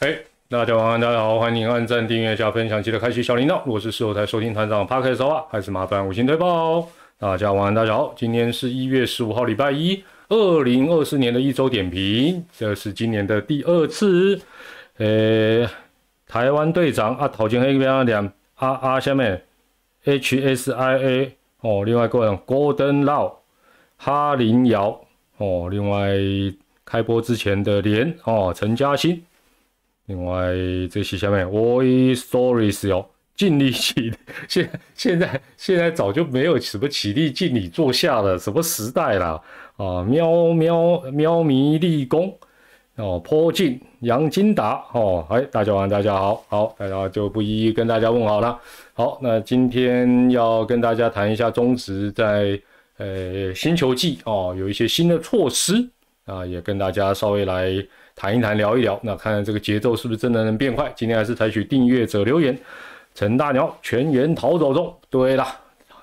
嘿，大家晚安，大家好，欢迎按赞、订阅、加分享，记得开启小铃铛。如果是事后才收听团长 p a r k 的话，还是麻烦五星推报。大家晚安，大家好，今天是一月十五号，礼拜一，二零二四年的一周点评，这是今年的第二次。呃，台湾队长啊，头前那边两啊啊下面 HSIA 哦，另外一个人 Golden Lau 哈林瑶哦，另外开播之前的连哦陈嘉欣。另外，这些下面 v o i c Stories 哟，尽力起，现现在现在早就没有什么起立敬礼坐下了，什么时代了啊？喵喵喵咪立功哦，坡进杨金达哦，哎，大家晚大家好，好，大家就不一一跟大家问好了。好，那今天要跟大家谈一下中职在呃星球季哦，有一些新的措施啊，也跟大家稍微来。谈一谈，聊一聊，那看看这个节奏是不是真的能变快？今天还是采取订阅者留言，陈大鸟全员逃走中。对了，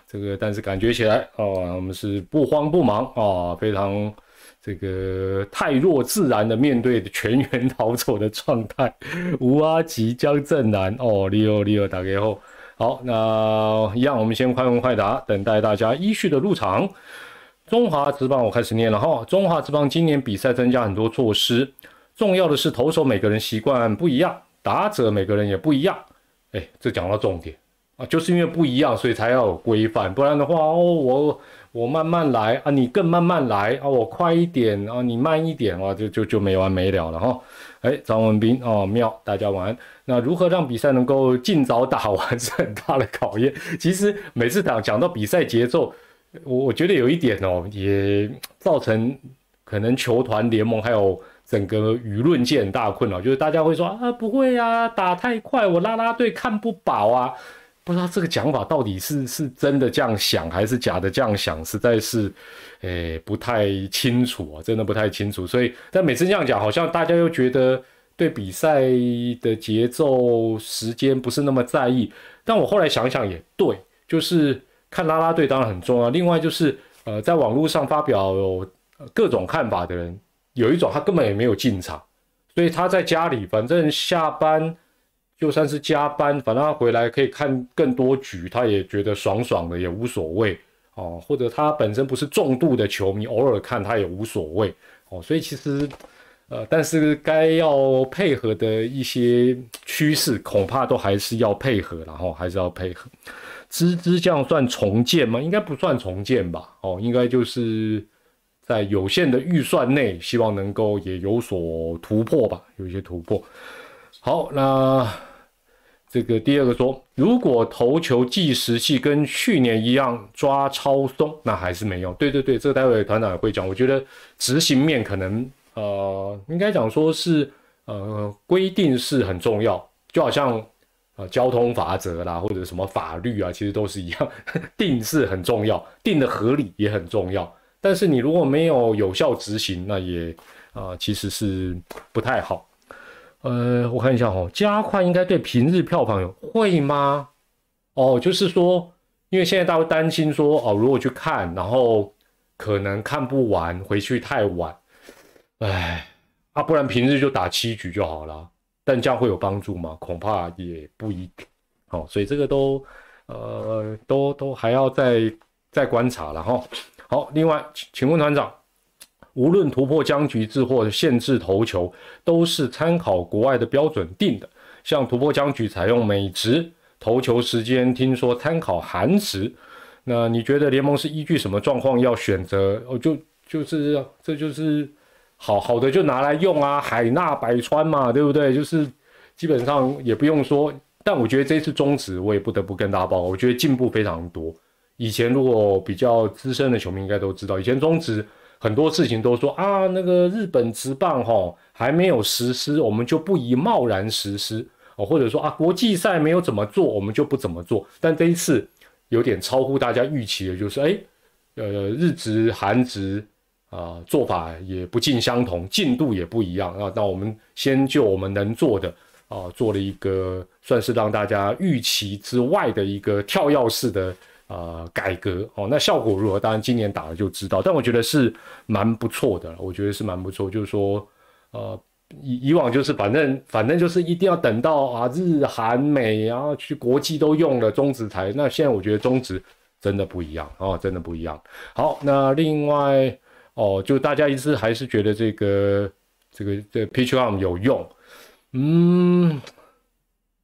这个但是感觉起来哦，我们是不慌不忙啊，非常这个太弱自然的面对全员逃走的状态。吴阿吉、江正南哦，利奥利奥打给后，好，那一样，我们先快问快答，等待大家依序的入场。中华职棒我开始念了哈，中华职棒今年比赛增加很多措施。重要的是投手每个人习惯不一样，打者每个人也不一样。哎，这讲到重点啊，就是因为不一样，所以才要有规范。不然的话，哦，我我慢慢来啊，你更慢慢来啊，我快一点啊，你慢一点啊，就就就没完没了了哈。哎，张文斌哦，妙，大家晚安。那如何让比赛能够尽早打完是很大的考验。其实每次讲讲到比赛节奏，我我觉得有一点哦，也造成可能球团联盟还有。整个舆论界很大困扰，就是大家会说啊，不会啊，打太快，我拉拉队看不饱啊。不知道这个讲法到底是是真的这样想，还是假的这样想，实在是，诶，不太清楚啊，真的不太清楚。所以，但每次这样讲，好像大家又觉得对比赛的节奏、时间不是那么在意。但我后来想想也对，就是看拉拉队当然很重要。另外就是，呃，在网络上发表各种看法的人。有一种他根本也没有进场，所以他在家里，反正下班就算是加班，反正他回来可以看更多局，他也觉得爽爽的，也无所谓哦。或者他本身不是重度的球迷，偶尔看他也无所谓哦。所以其实，呃，但是该要配合的一些趋势，恐怕都还是要配合，然后还是要配合。芝芝这样算重建吗？应该不算重建吧？哦，应该就是。在有限的预算内，希望能够也有所突破吧，有一些突破。好，那这个第二个说，如果投球计时器跟去年一样抓超松，那还是没用。对对对，这个待会团长也会讲。我觉得执行面可能呃，应该讲说是呃规定是很重要，就好像呃交通法则啦，或者什么法律啊，其实都是一样，定是很重要，定的合理也很重要。但是你如果没有有效执行，那也啊其实是不太好。呃，我看一下哦，加快应该对平日票房有会吗？哦，就是说，因为现在大家担心说，哦，如果去看，然后可能看不完，回去太晚，哎，啊，不然平日就打七局就好了。但这样会有帮助吗？恐怕也不一定。哦，所以这个都呃都都还要再再观察了哈。好，另外，请问团长，无论突破僵局制或者限制投球，都是参考国外的标准定的。像突破僵局采用美值，投球时间听说参考韩值。那你觉得联盟是依据什么状况要选择？哦，就就是这就是好好的就拿来用啊，海纳百川嘛，对不对？就是基本上也不用说。但我觉得这次中止，我也不得不跟大家报告，我觉得进步非常多。以前如果比较资深的球迷应该都知道，以前中职很多事情都说啊，那个日本职棒哈还没有实施，我们就不宜贸然实施哦，或者说啊国际赛没有怎么做，我们就不怎么做。但这一次有点超乎大家预期的，就是哎，呃日职、韩职啊做法也不尽相同，进度也不一样啊。那我们先就我们能做的啊，做了一个算是让大家预期之外的一个跳跃式的。呃，改革哦，那效果如何？当然今年打了就知道，但我觉得是蛮不错的，我觉得是蛮不错。就是说，呃，以以往就是反正反正就是一定要等到啊日韩美然后去国际都用了中职才，那现在我觉得中职真的不一样哦，真的不一样。好，那另外哦，就大家一直还是觉得这个这个这 Pitch Arm 有用，嗯，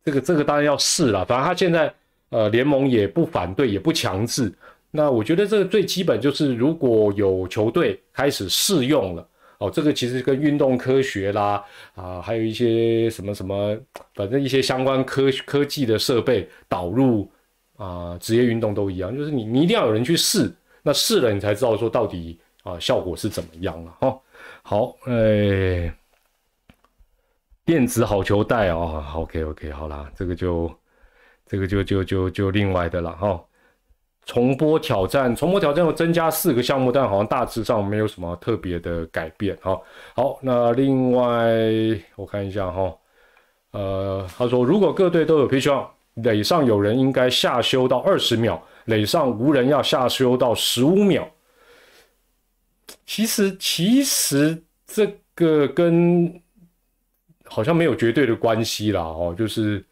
这个这个当然要试了，反正他现在呃联盟也不反对也不强制。那我觉得这个最基本就是，如果有球队开始试用了，哦，这个其实跟运动科学啦，啊，还有一些什么什么，反正一些相关科科技的设备导入啊，职业运动都一样，就是你你一定要有人去试，那试了你才知道说到底啊效果是怎么样了哈。好，哎，电子好球带啊，OK OK，好啦，这个就这个就就就就另外的了哈。重播挑战，重播挑战又增加四个项目，但好像大致上没有什么特别的改变。哈，好，那另外我看一下哈，呃，他说如果各队都有 pitch on，垒上有人应该下修到二十秒，垒上无人要下修到十五秒。其实其实这个跟好像没有绝对的关系啦，哦，就是。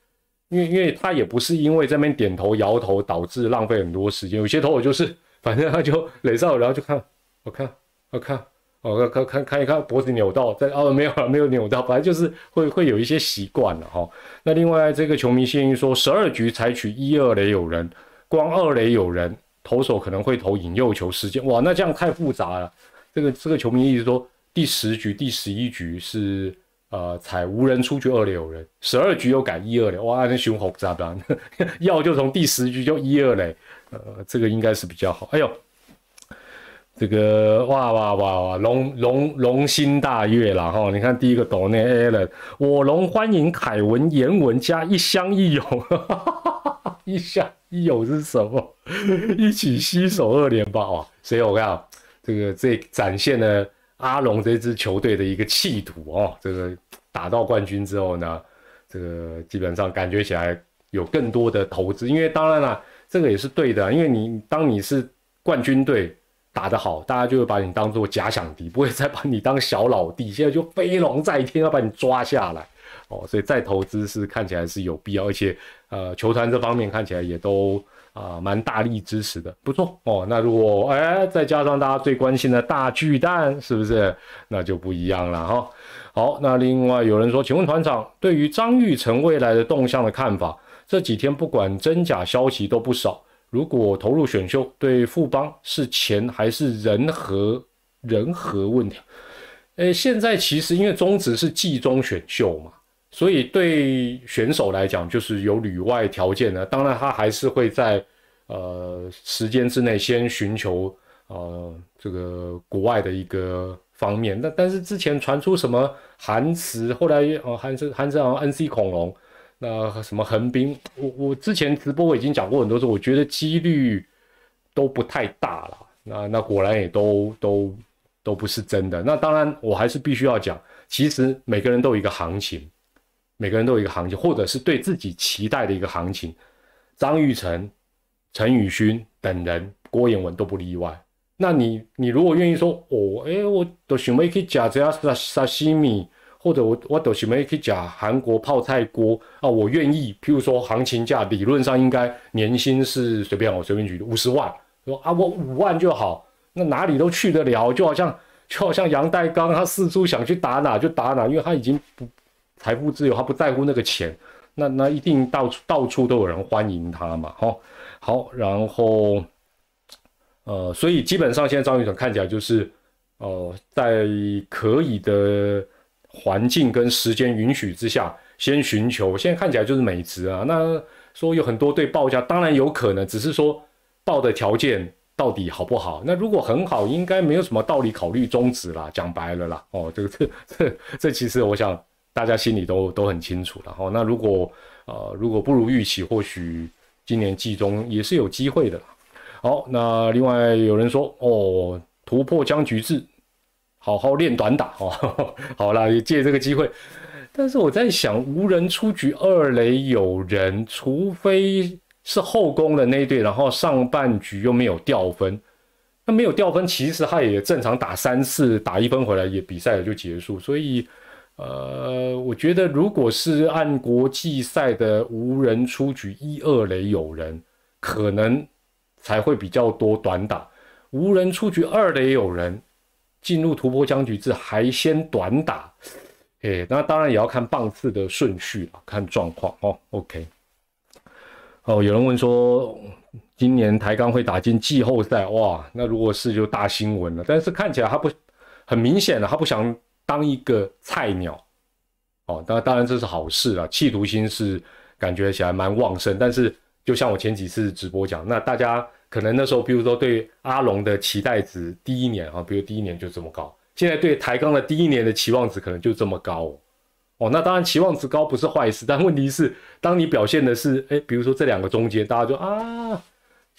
因为因为他也不是因为这边点头摇头导致浪费很多时间，有些投手就是 反正他就垒上，然后就看，我看，我看，我看看看一看脖子扭到，在哦没有了没有扭到，反正就是会会有一些习惯了哈。那另外这个球迷建议说，十二局采取一二垒有人，光二垒有人，投手可能会投引诱球时间，哇，那这样太复杂了。这个这个球迷一直说，第十局、第十一局是。呃，采无人出局二垒有人，十二局又改一二垒，哇，那熊猴咋办？要就从第十局就一二垒，呃，这个应该是比较好。哎呦，这个哇哇哇哇，龙龙龙心大悦了哈！你看第一个抖内 a l n 我龙欢迎凯文言文加一箱一友，一箱一友是什么？一起携手二连霸哇！所以我看这个这展现了。阿龙这支球队的一个气度哦，这个打到冠军之后呢，这个基本上感觉起来有更多的投资，因为当然了，这个也是对的，因为你当你是冠军队打得好，大家就会把你当做假想敌，不会再把你当小老弟，现在就飞龙在天要把你抓下来哦，所以再投资是看起来是有必要，而且呃球团这方面看起来也都。啊，蛮大力支持的，不错哦。那如果哎，再加上大家最关心的大巨蛋，是不是？那就不一样了哈。好，那另外有人说，请问团长对于张玉成未来的动向的看法？这几天不管真假消息都不少。如果投入选秀，对富邦是钱还是人和人和问题？诶，现在其实因为中职是季中选秀嘛。所以对选手来讲，就是有旅外条件的，当然他还是会在呃时间之内先寻求呃这个国外的一个方面。那但是之前传出什么韩慈，后来呃韩慈韩慈好像 NC 恐龙，那什么横滨，我我之前直播我已经讲过很多次，我觉得几率都不太大了。那那果然也都都都不是真的。那当然我还是必须要讲，其实每个人都有一个行情。每个人都有一个行情，或者是对自己期待的一个行情。张玉成、陈宇勋等人，郭彦文都不例外。那你，你如果愿意说，哦，哎，我都想要去吃这沙沙西米，或者我我都想要去吃韩国泡菜锅啊，我愿意。譬如说，行情价理论上应该年薪是随便我随便举五十万，说啊，我五万就好，那哪里都去得了。就好像就好像杨代刚，他四处想去打哪就打哪，因为他已经不。财富自由，他不在乎那个钱，那那一定到处到处都有人欢迎他嘛，哈，好，然后，呃，所以基本上现在张雨成看起来就是，呃，在可以的环境跟时间允许之下，先寻求，现在看起来就是美职啊，那说有很多对报价，当然有可能，只是说报的条件到底好不好？那如果很好，应该没有什么道理考虑终止啦，讲白了啦，哦，这个 这这这其实我想。大家心里都都很清楚了哈。那如果呃如果不如预期，或许今年季中也是有机会的。好，那另外有人说哦，突破僵局制，好好练短打哦。好了，也借这个机会。但是我在想，无人出局，二垒有人，除非是后攻的那一队，然后上半局又没有掉分，那没有掉分，其实他也正常打三次，打一分回来也比赛也就结束。所以。呃，我觉得如果是按国际赛的无人出局一二垒有人，可能才会比较多短打。无人出局二垒有人，进入突破僵局制还先短打，哎，那当然也要看棒次的顺序了，看状况哦。OK，哦，有人问说。今年台钢会打进季后赛，哇，那如果是就大新闻了。但是看起来他不很明显的，他不想当一个菜鸟，哦，当当然这是好事啊，企图心是感觉起来蛮旺盛。但是就像我前几次直播讲，那大家可能那时候，比如说对阿龙的期待值第一年啊，比如第一年就这么高，现在对台钢的第一年的期望值可能就这么高，哦，那当然期望值高不是坏事，但问题是当你表现的是，哎，比如说这两个中间，大家就啊。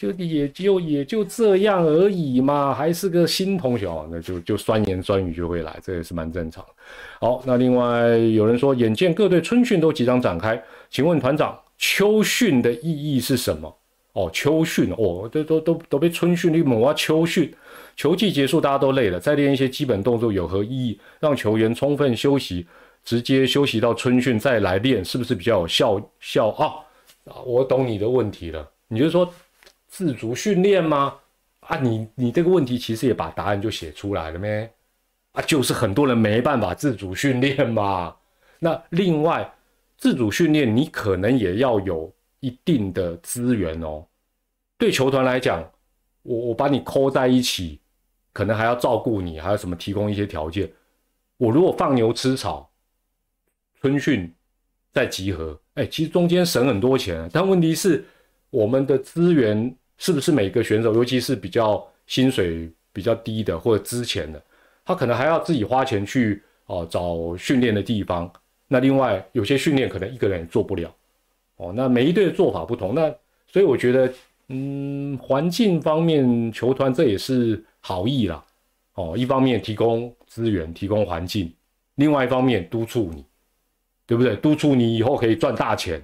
就也就也就这样而已嘛，还是个新同学哦，那就就酸言酸语就会来，这也是蛮正常。好，那另外有人说，眼见各队春训都即将展开，请问团长，秋训的意义是什么？哦，秋训哦，都都都都被春训你猛啊！秋训，球季结束大家都累了，再练一些基本动作有何意义？让球员充分休息，直接休息到春训再来练，是不是比较有效效啊？啊，我懂你的问题了，你就说。自主训练吗？啊，你你这个问题其实也把答案就写出来了咩？啊，就是很多人没办法自主训练嘛。那另外，自主训练你可能也要有一定的资源哦。对球团来讲，我我把你扣在一起，可能还要照顾你，还有什么提供一些条件。我如果放牛吃草，春训再集合，哎，其实中间省很多钱，但问题是我们的资源。是不是每个选手，尤其是比较薪水比较低的或者之前的，他可能还要自己花钱去哦找训练的地方。那另外有些训练可能一个人也做不了哦。那每一队的做法不同，那所以我觉得，嗯，环境方面球团这也是好意啦哦。一方面提供资源，提供环境；另外一方面督促你，对不对？督促你以后可以赚大钱，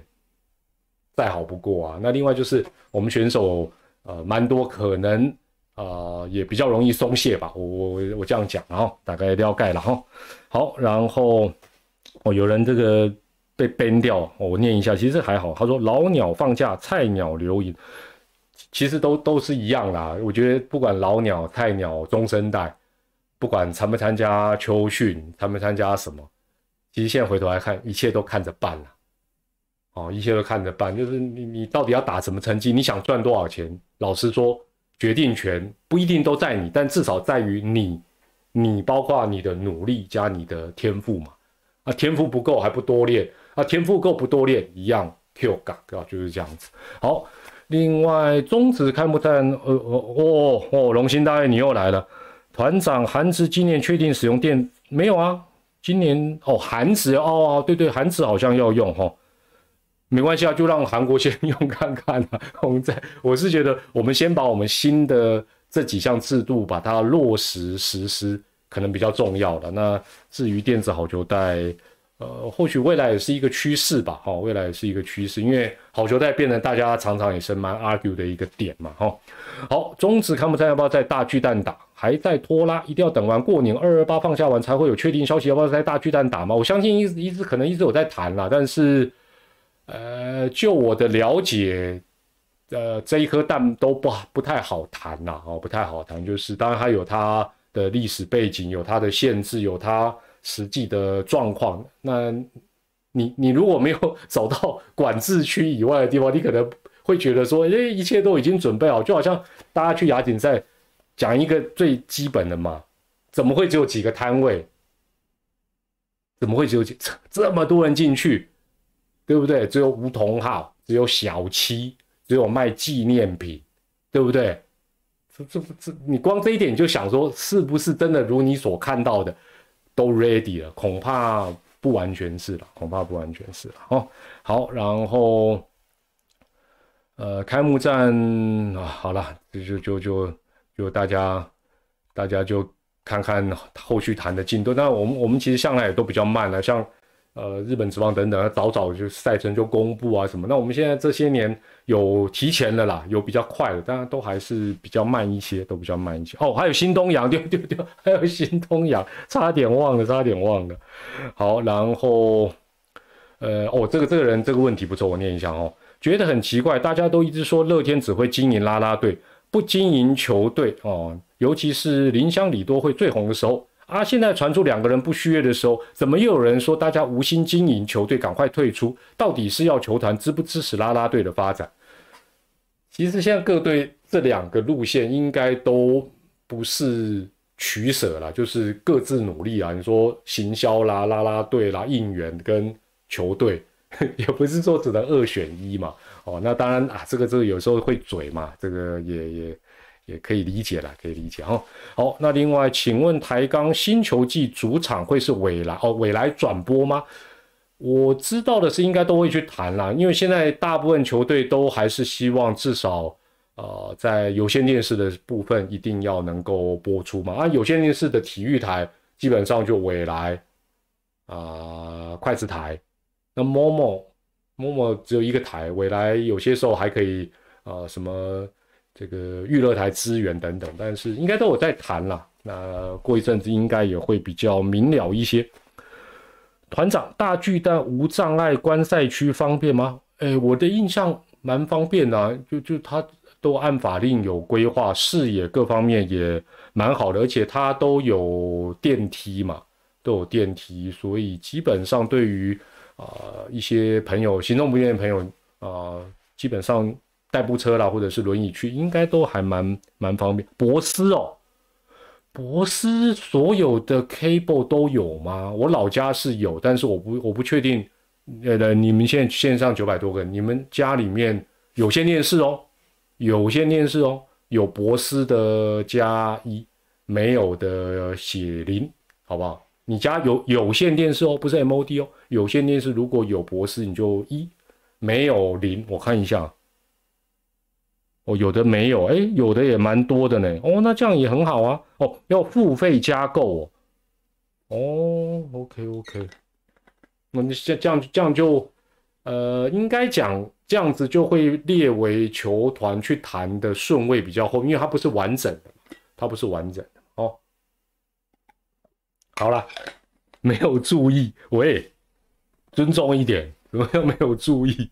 再好不过啊。那另外就是我们选手。呃，蛮多可能，呃，也比较容易松懈吧。我我我这样讲，然后大概了解了哈。好，然后哦，有人这个被编掉，我念一下，其实还好。他说老鸟放假，菜鸟留营，其实都都是一样啦。我觉得不管老鸟、菜鸟、中生代，不管参不参加秋训，参不参加什么，其实现在回头来看，一切都看着办了。哦，一切都看着办，就是你你到底要打什么成绩，你想赚多少钱？老实说，决定权不一定都在你，但至少在于你，你包括你的努力加你的天赋嘛。啊，天赋不够还不多练，啊，天赋够不多练一样 Q 嘎啊，就是这样子。好，另外中职开幕战，呃呃哦哦，龙兴大爷你又来了，团长韩职今年确定使用电没有啊？今年哦韩职哦对对韩职好像要用哈。没关系啊，就让韩国先用看看啊。我们在，我是觉得我们先把我们新的这几项制度把它落实实施，可能比较重要的。那至于电子好球带，呃，或许未来也是一个趋势吧。哈，未来也是一个趋势，因为好球带变成大家常常也是蛮 argue 的一个点嘛。哈，好，中止看不看要不要在大巨蛋打，还在拖拉，一定要等完过年二二八放下完才会有确定消息，要不要在大巨蛋打嘛？我相信一直一直可能一直有在谈啦，但是。呃，就我的了解，呃，这一颗蛋都不不太好谈呐，哦，不太好谈。就是当然它有它的历史背景，有它的限制，有它实际的状况。那你你如果没有走到管制区以外的地方，你可能会觉得说，哎，一切都已经准备好，就好像大家去亚锦赛讲一个最基本的嘛，怎么会只有几个摊位？怎么会只有几这么多人进去？对不对？只有梧桐号，只有小七，只有卖纪念品，对不对？这这这，你光这一点就想说，是不是真的如你所看到的都 ready 了？恐怕不完全是了，恐怕不完全是了。哦，好，然后呃，开幕战啊，好了，就就就就就大家大家就看看后续谈的进度。那我们我们其实向来也都比较慢了，像。呃，日本职棒等等，早早就赛程就公布啊什么。那我们现在这些年有提前的啦，有比较快的，当然都还是比较慢一些，都比较慢一些。哦，还有新东阳，丢丢丢，还有新东阳，差点忘了，差点忘了。好，然后，呃，哦，这个这个人这个问题不错，我念一下哦。觉得很奇怪，大家都一直说乐天只会经营拉拉队，不经营球队哦，尤其是林香里多会最红的时候。啊！现在传出两个人不续约的时候，怎么又有人说大家无心经营球队，赶快退出？到底是要球团支不支持拉拉队的发展？其实现在各队这两个路线应该都不是取舍了，就是各自努力啊。你说行销啦、拉拉队啦、应援跟球队，也不是说只能二选一嘛。哦，那当然啊，这个这个有时候会嘴嘛，这个也也。也可以理解了，可以理解哈。好，那另外，请问台钢新球季主场会是未来哦？未来转播吗？我知道的是，应该都会去谈啦，因为现在大部分球队都还是希望至少呃，在有线电视的部分一定要能够播出嘛。啊，有线电视的体育台基本上就未来啊，筷子台。那 MOMO MOMO 只有一个台，未来有些时候还可以呃什么。这个娱乐台资源等等，但是应该都有在谈了。那过一阵子应该也会比较明了一些。团长，大巨蛋无障碍观赛区方便吗？哎，我的印象蛮方便的，就就他都按法令有规划，视野各方面也蛮好的，而且它都有电梯嘛，都有电梯，所以基本上对于啊一些朋友行动不便的朋友啊，基本上。代步车啦，或者是轮椅去，应该都还蛮蛮方便。博斯哦，博斯所有的 cable 都有吗？我老家是有，但是我不我不确定。呃，你们现在线上九百多个，你们家里面有线电视哦，有线电视哦，有博斯的加一，没有的写零，好不好？你家有有线电视哦，不是 MOD 哦，有线电视如果有博斯你就一，没有零，我看一下。哦，有的没有，哎，有的也蛮多的呢。哦，那这样也很好啊。哦，要付费加购哦。哦，OK OK，那这这样这样就，呃，应该讲这样子就会列为球团去谈的顺位比较后，因为它不是完整的，它不是完整的哦。好了，没有注意，喂，尊重一点，怎么又没有注意？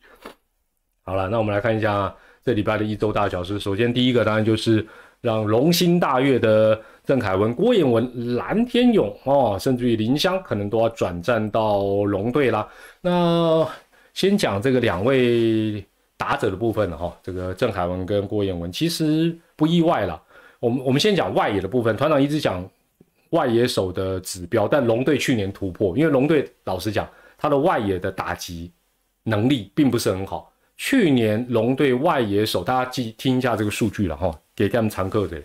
好了，那我们来看一下。这礼拜的一周大小事，首先第一个当然就是让龙心大悦的郑凯文、郭彦文、蓝天勇哦，甚至于林香可能都要转战到龙队啦。那先讲这个两位打者的部分哈，这个郑凯文跟郭彦文其实不意外了。我们我们先讲外野的部分，团长一直讲外野手的指标，但龙队去年突破，因为龙队老实讲，他的外野的打击能力并不是很好。去年龙队外野手，大家记听一下这个数据了哈，给他们常客的。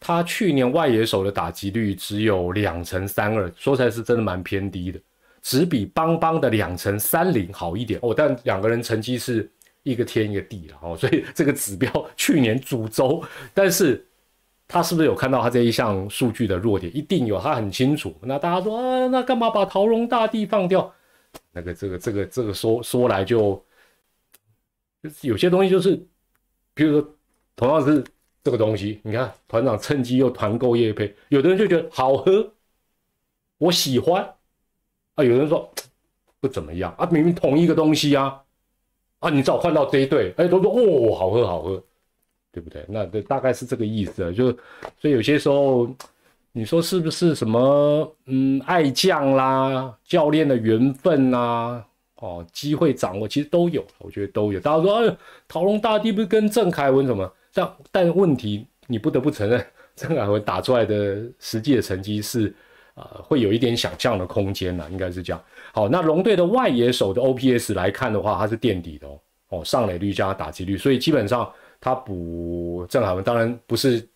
他去年外野手的打击率只有两成三二，说起来是真的蛮偏低的，只比邦邦的两成三零好一点哦。但两个人成绩是一个天一个地了哦，所以这个指标 去年主轴，但是他是不是有看到他这一项数据的弱点？一定有，他很清楚。那大家说啊，那干嘛把桃龙大帝放掉？那个这个这个这个说说来就。有些东西就是，比如说，同样是这个东西，你看团长趁机又团购叶配，有的人就觉得好喝，我喜欢，啊，有人说不怎么样啊，明明同一个东西啊，啊，你找换到这一对，哎，都说哦，好喝好喝，对不对？那这大概是这个意思啊，就所以有些时候，你说是不是什么嗯爱将啦，教练的缘分啦？哦，机会掌握其实都有，我觉得都有。大家说，哎，陶龙大帝不是跟郑凯文什么？但但问题，你不得不承认，郑凯文打出来的实际的成绩是，呃，会有一点想象的空间呢，应该是这样。好，那龙队的外野手的 OPS 来看的话，它是垫底的哦，哦，上垒率加打击率，所以基本上他补郑凯文，当然不是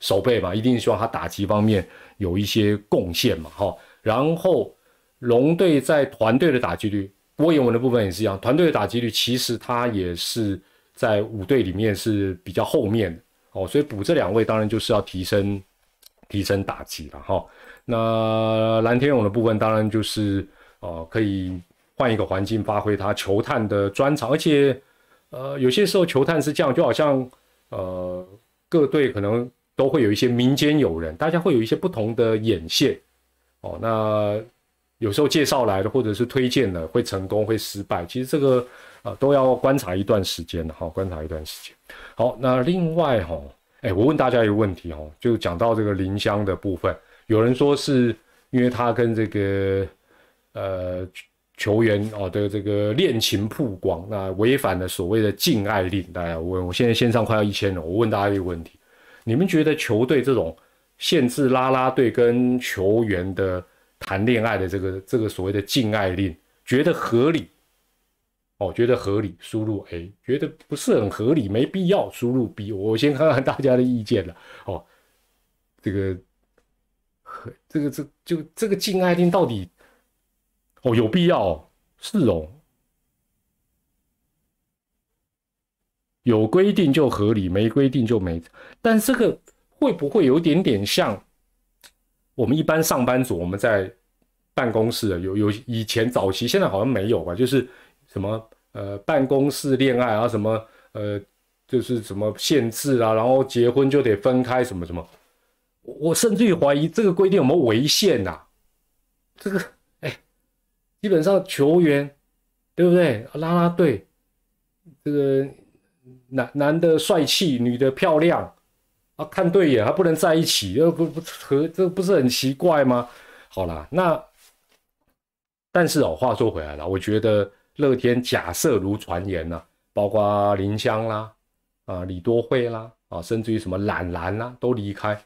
守备嘛，一定希望他打击方面有一些贡献嘛，哈。然后龙队在团队的打击率。郭彦文的部分也是一样，团队的打击率其实他也是在五队里面是比较后面的哦，所以补这两位当然就是要提升提升打击了哈。那蓝天勇的部分当然就是哦可以换一个环境发挥他球探的专长，而且呃有些时候球探是这样，就好像呃各队可能都会有一些民间友人，大家会有一些不同的眼线哦，那有时候介绍来的或者是推荐的会成功会失败，其实这个呃都要观察一段时间的哈，观察一段时间。好，那另外哈。哎，我问大家一个问题哈，就讲到这个林香的部分，有人说是因为他跟这个呃球员哦的这个恋情曝光，那违反了所谓的禁爱令。大家问，我现在线上快要一千了，我问大家一个问题：你们觉得球队这种限制拉拉队跟球员的谈恋爱的这个这个所谓的禁爱令，觉得合理？哦，觉得合理，输入 A；觉得不是很合理，没必要，输入 B。我先看看大家的意见了。哦，这个和这个这就这个禁爱令到底哦有必要？是哦，有规定就合理，没规定就没。但这个会不会有点点像我们一般上班族？我们在办公室有有以前早期，现在好像没有吧？就是。什么呃办公室恋爱啊什么呃就是什么限制啊，然后结婚就得分开什么什么，我甚至于怀疑这个规定有没有违宪呐？这个哎，基本上球员对不对？拉拉队这个男男的帅气，女的漂亮啊，看对眼还不能在一起，这不不和这不是很奇怪吗？好啦，那但是哦，话说回来了，我觉得。乐天假设如传言呢，包括林香啦，啊李多惠啦，啊甚至于什么懒懒啦都离开，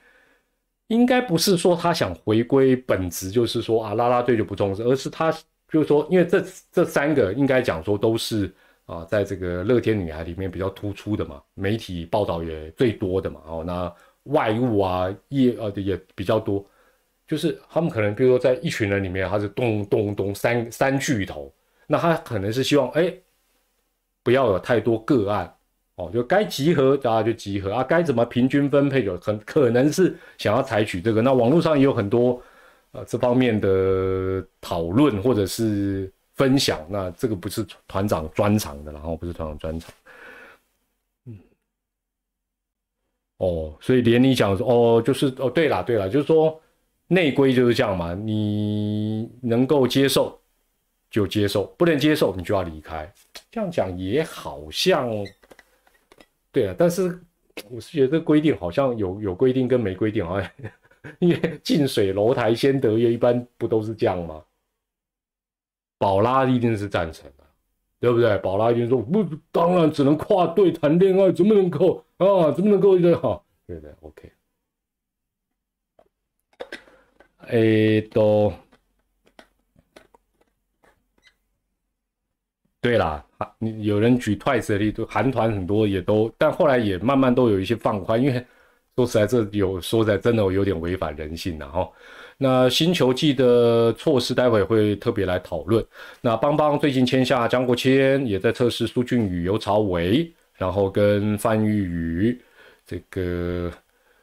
应该不是说他想回归本职，就是说啊拉拉队就不重视，而是他就是说，因为这这三个应该讲说都是啊在这个乐天女孩里面比较突出的嘛，媒体报道也最多的嘛，哦那外物啊业呃也比较多，就是他们可能比如说在一群人里面，他是咚咚咚三三巨头。那他可能是希望，哎，不要有太多个案，哦，就该集合大家就集合啊，该怎么平均分配，有很可能是想要采取这个。那网络上也有很多呃这方面的讨论或者是分享。那这个不是团长专长的，然后不是团长专长。嗯，哦，所以连你讲说，哦，就是哦，对了对了，就是说内规就是这样嘛，你能够接受。就接受，不能接受你就要离开。这样讲也好像，对啊，但是我是觉得规定好像有有规定跟没规定好像，因为近水楼台先得月，一般不都是这样吗？宝拉一定是赞成的，对不对？宝拉一定说不，当然只能跨队谈恋爱，怎么能够啊？怎么能够这样？对对，OK。哎，都。对啦，有人举 Twice 的例子，韩团很多也都，但后来也慢慢都有一些放宽，因为说实在，这有说实在真的有点违反人性的哈。那新球季的措施，待会会特别来讨论。那邦邦最近签下江国谦，也在测试苏俊宇、尤朝伟，然后跟范玉宇这个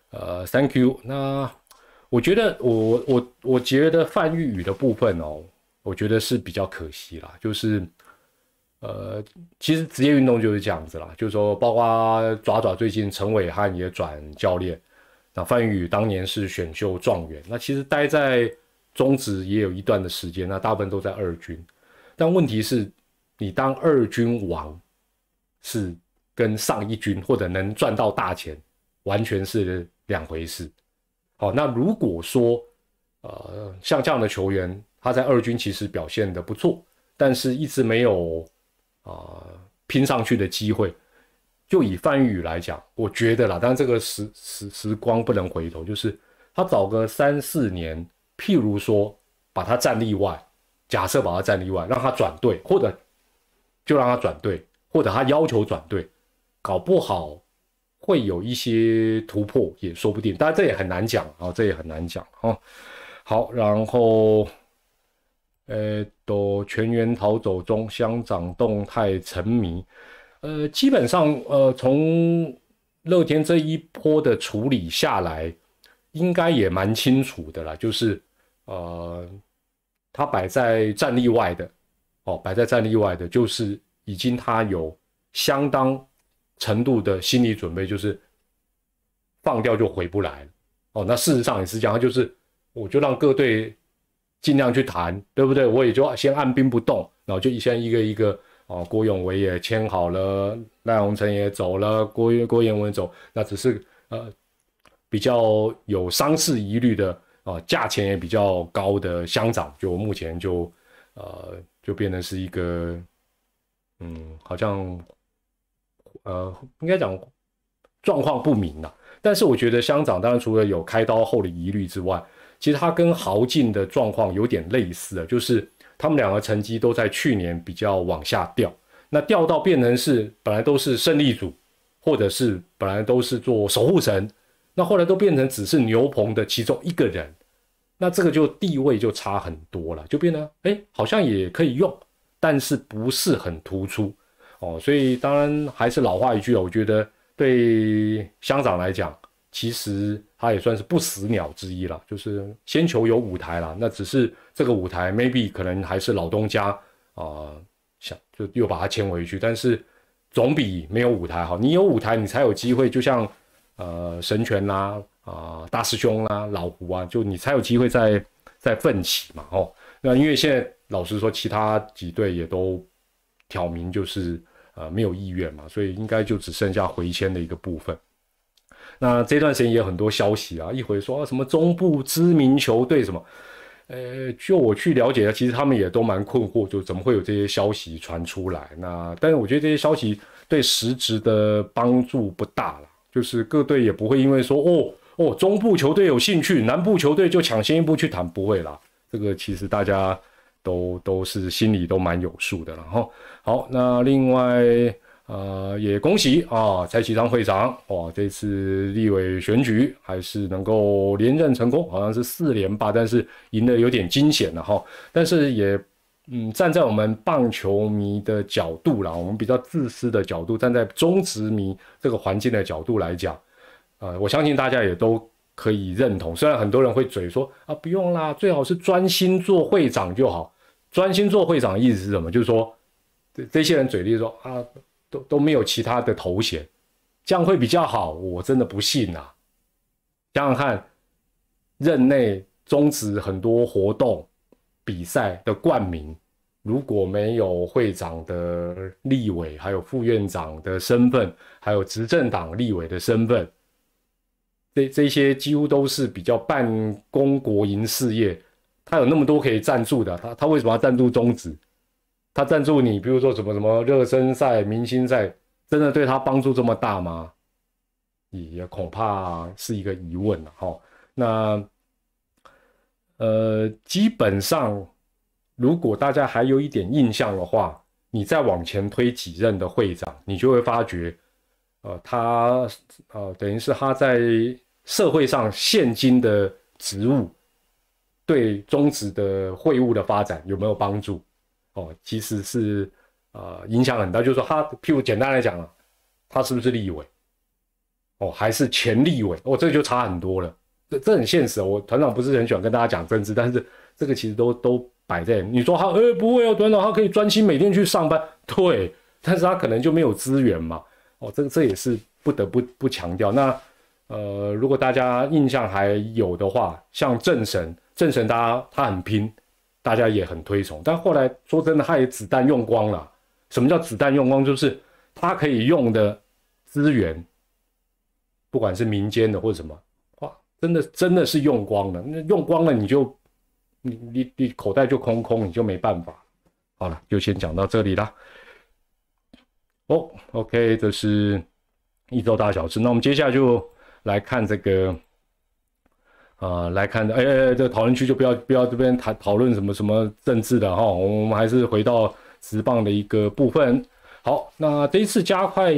呃，Thank you。那我觉得我我我觉得范玉宇的部分哦，我觉得是比较可惜啦，就是。呃，其实职业运动就是这样子啦，就是说，包括爪爪最近陈伟汉也转教练，那范宇当年是选秀状元，那其实待在中职也有一段的时间，那大部分都在二军，但问题是，你当二军王是跟上一军或者能赚到大钱完全是两回事。好，那如果说呃像这样的球员，他在二军其实表现的不错，但是一直没有。啊，拼上去的机会，就以范玉宇来讲，我觉得啦，但这个时时时光不能回头，就是他早个三四年，譬如说把他站例外，假设把他站例外，让他转队，或者就让他转队，或者他要求转队，搞不好会有一些突破也说不定，当然这也很难讲啊，这也很难讲啊。好，然后。呃，都全员逃走中，乡长动态沉迷。呃，基本上，呃，从乐天这一波的处理下来，应该也蛮清楚的啦。就是，呃，他摆在战例外的，哦，摆在战力外的，就是已经他有相当程度的心理准备，就是放掉就回不来了。哦，那事实上也是这样，就是我就让各队尽量去谈，对不对？我也就先按兵不动，然后就先一个一个哦，郭永维也签好了，赖鸿成也走了，郭郭彦文走，那只是呃比较有伤势疑虑的啊，价钱也比较高的乡长，就目前就呃就变成是一个嗯，好像呃应该讲状况不明了。但是我觉得乡长当然除了有开刀后的疑虑之外，其实他跟豪进的状况有点类似啊，就是他们两个成绩都在去年比较往下掉，那掉到变成是本来都是胜利组，或者是本来都是做守护神，那后来都变成只是牛棚的其中一个人，那这个就地位就差很多了，就变得哎好像也可以用，但是不是很突出哦，所以当然还是老话一句啊，我觉得。对乡长来讲，其实他也算是不死鸟之一了，就是先求有舞台了。那只是这个舞台，maybe 可能还是老东家啊，想就又把它牵回去。但是总比没有舞台好。你有舞台，你才有机会。就像呃神拳啦啊大师兄啦老胡啊，就你才有机会在在奋起嘛。哦，那因为现在老实说，其他几队也都挑明就是。呃，没有意愿嘛，所以应该就只剩下回迁的一个部分。那这段时间也有很多消息啊，一会说什么中部知名球队什么，呃，就我去了解了，其实他们也都蛮困惑，就怎么会有这些消息传出来？那但是我觉得这些消息对实质的帮助不大了，就是各队也不会因为说哦哦中部球队有兴趣，南部球队就抢先一步去谈，不会啦。这个其实大家。都都是心里都蛮有数的了哈。好，那另外呃也恭喜啊蔡启昌会长哇，这次立委选举还是能够连任成功，好像是四连吧，但是赢得有点惊险了哈。但是也嗯站在我们棒球迷的角度啦，我们比较自私的角度，站在中职迷这个环境的角度来讲，呃我相信大家也都。可以认同，虽然很多人会嘴说啊不用啦，最好是专心做会长就好。专心做会长的意思是什么？就是说，这这些人嘴里说啊，都都没有其他的头衔，这样会比较好。我真的不信呐！想想看，任内终止很多活动、比赛的冠名，如果没有会长的立委，还有副院长的身份，还有执政党立委的身份，这这些几乎都是比较办公国营事业。他有那么多可以赞助的，他他为什么要赞助中止？他赞助你，比如说什么什么热身赛、明星赛，真的对他帮助这么大吗？也恐怕是一个疑问了哈。那呃，基本上如果大家还有一点印象的话，你再往前推几任的会长，你就会发觉，呃，他呃等于是他在社会上现今的职务。对中职的会务的发展有没有帮助？哦，其实是呃影响很大。就是说，他譬如简单来讲啊，他是不是立委？哦，还是前立委？哦，这就差很多了。这这很现实。我团长不是很喜欢跟大家讲政治，但是这个其实都都摆在你说他，呃，不会啊，团长他可以专心每天去上班，对，但是他可能就没有资源嘛。哦，这这也是不得不不强调。那呃，如果大家印象还有的话，像政神。政神，大家他很拼，大家也很推崇。但后来说真的，他也子弹用光了。什么叫子弹用光？就是他可以用的资源，不管是民间的或者什么，哇，真的真的是用光了。那用光了，你就你你你口袋就空空，你就没办法。好了，就先讲到这里啦。哦，OK，这是一周大小事。那我们接下来就来看这个。啊，来看的，哎哎，这讨论区就不要不要这边谈讨论什么什么政治的哈，我们还是回到直棒的一个部分。好，那这一次加快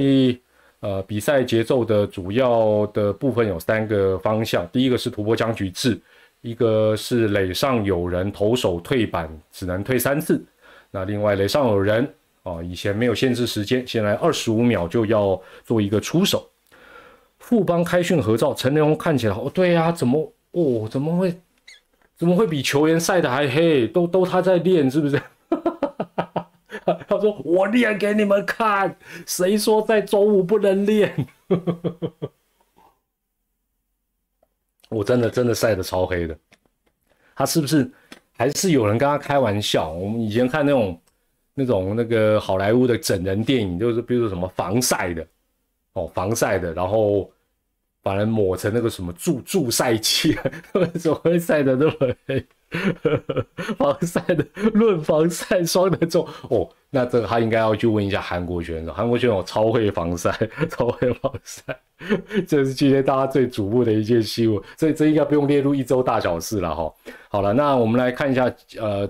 呃比赛节奏的主要的部分有三个方向，第一个是突破僵局制，一个是垒上有人，投手退板只能退三次，那另外垒上有人啊，以前没有限制时间，现在二十五秒就要做一个出手。富邦开训合照，陈连宏看起来哦，对呀，怎么？哦，怎么会？怎么会比球员晒的还黑？都都他在练，是不是？他说我练给你们看，谁说在中午不能练？我真的真的晒得超黑的。他是不是还是有人跟他开玩笑？我们以前看那种那种那个好莱坞的整人电影，就是比如说什么防晒的哦，防晒的，然后。把人抹成那个什么助助晒器，为什么会晒得那么黑？防晒的论防晒霜的重哦，那这个他应该要去问一下韩国选手，韩国选手超会防晒，超会防晒，这是今天大家最瞩目的一件新闻，所以这应该不用列入一周大小事了哈。好了，那我们来看一下，呃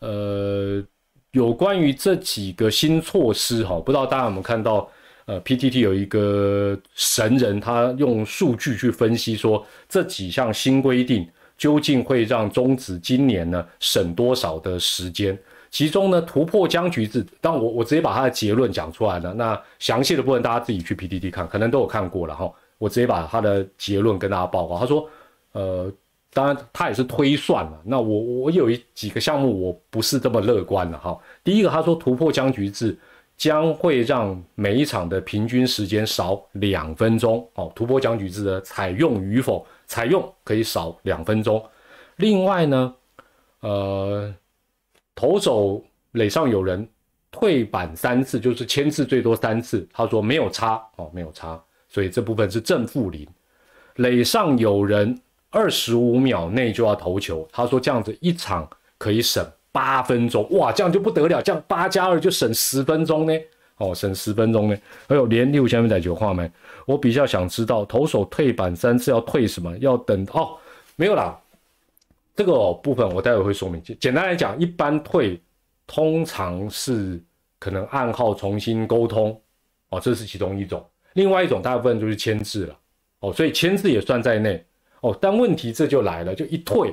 呃，有关于这几个新措施哈，不知道大家有没有看到？呃，PTT 有一个神人，他用数据去分析说这几项新规定究竟会让中职今年呢省多少的时间？其中呢突破僵局制，但我我直接把他的结论讲出来了。那详细的部分大家自己去 PTT 看，可能都有看过了哈。我直接把他的结论跟大家报告。他说，呃，当然他也是推算了。那我我有一几个项目我不是这么乐观的哈。第一个他说突破僵局制。将会让每一场的平均时间少两分钟哦。突破奖举制的采用与否，采用可以少两分钟。另外呢，呃，投手垒上有人退板三次，就是签字最多三次。他说没有差哦，没有差，所以这部分是正负零。垒上有人二十五秒内就要投球，他说这样子一场可以省。八分钟哇，这样就不得了，这样八加二就省十分钟呢。哦，省十分钟呢。还有连六千分在九画没？我比较想知道投手退板三次要退什么？要等哦，没有啦。这个部分我待会会说明。简单来讲，一般退通常是可能暗号重新沟通哦，这是其中一种。另外一种大部分就是签字了哦，所以签字也算在内哦。但问题这就来了，就一退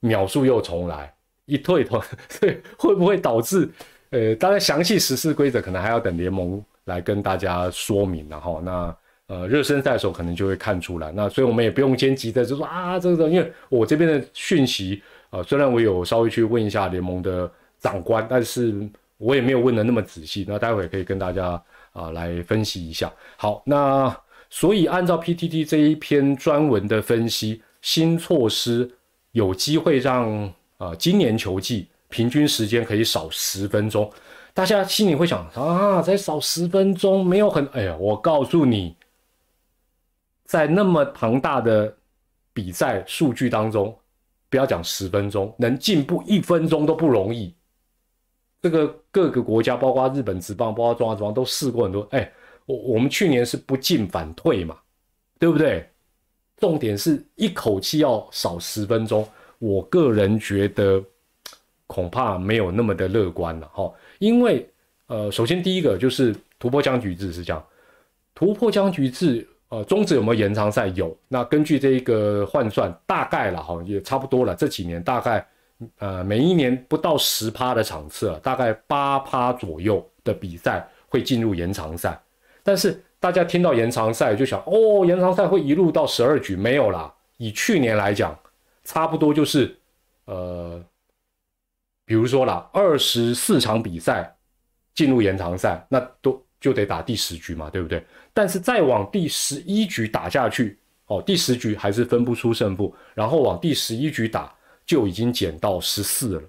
秒数又重来。一退退，所以会不会导致？呃，当然详细实施规则可能还要等联盟来跟大家说明，然后那呃热身赛的时候可能就会看出来。那所以我们也不用先急着就说啊这个，因为我这边的讯息啊，虽然我有稍微去问一下联盟的长官，但是我也没有问的那么仔细。那待会可以跟大家啊来分析一下。好，那所以按照 PTT 这一篇专文的分析，新措施有机会让。啊，今年球季平均时间可以少十分钟，大家心里会想啊，才少十分钟，没有很……哎呀，我告诉你，在那么庞大的比赛数据当中，不要讲十分钟，能进步一分钟都不容易。这个各个国家，包括日本职棒，包括中华职棒，都试过很多。哎，我我们去年是不进反退嘛，对不对？重点是一口气要少十分钟。我个人觉得恐怕没有那么的乐观了哈，因为呃，首先第一个就是突破僵局制是这样，突破僵局制，呃，中止有没有延长赛？有。那根据这个换算，大概了哈，也差不多了。这几年大概呃，每一年不到十趴的场次，大概八趴左右的比赛会进入延长赛。但是大家听到延长赛就想，哦，延长赛会一路到十二局？没有啦，以去年来讲。差不多就是，呃，比如说啦，二十四场比赛进入延长赛，那都就得打第十局嘛，对不对？但是再往第十一局打下去，哦，第十局还是分不出胜负，然后往第十一局打就已经减到十四了，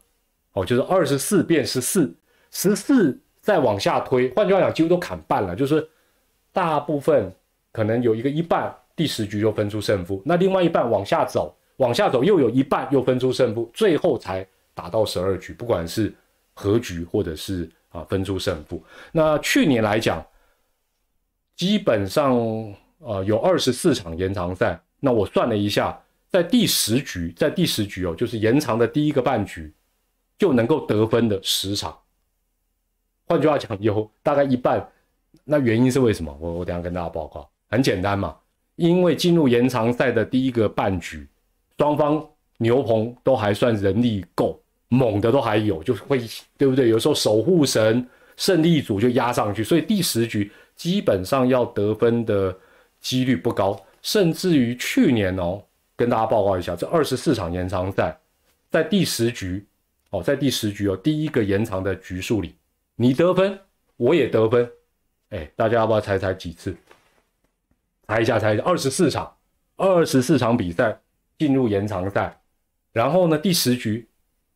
哦，就是二十四变十四，十四再往下推，换句话讲，几乎都砍半了，就是大部分可能有一个一半第十局就分出胜负，那另外一半往下走。往下走，又有一半又分出胜负，最后才打到十二局，不管是和局或者是啊分出胜负。那去年来讲，基本上呃有二十四场延长赛。那我算了一下，在第十局，在第十局哦，就是延长的第一个半局就能够得分的十场。换句话讲，有大概一半。那原因是为什么？我我等下跟大家报告。很简单嘛，因为进入延长赛的第一个半局。双方牛棚都还算人力够，猛的都还有，就是会对不对？有时候守护神胜利组就压上去，所以第十局基本上要得分的几率不高，甚至于去年哦，跟大家报告一下，这二十四场延长赛，在第十局哦，在第十局哦，第一个延长的局数里你得分，我也得分，哎，大家要不要猜猜几次？猜一下，猜一下，二十四场，二十四场比赛进入延长赛，然后呢，第十局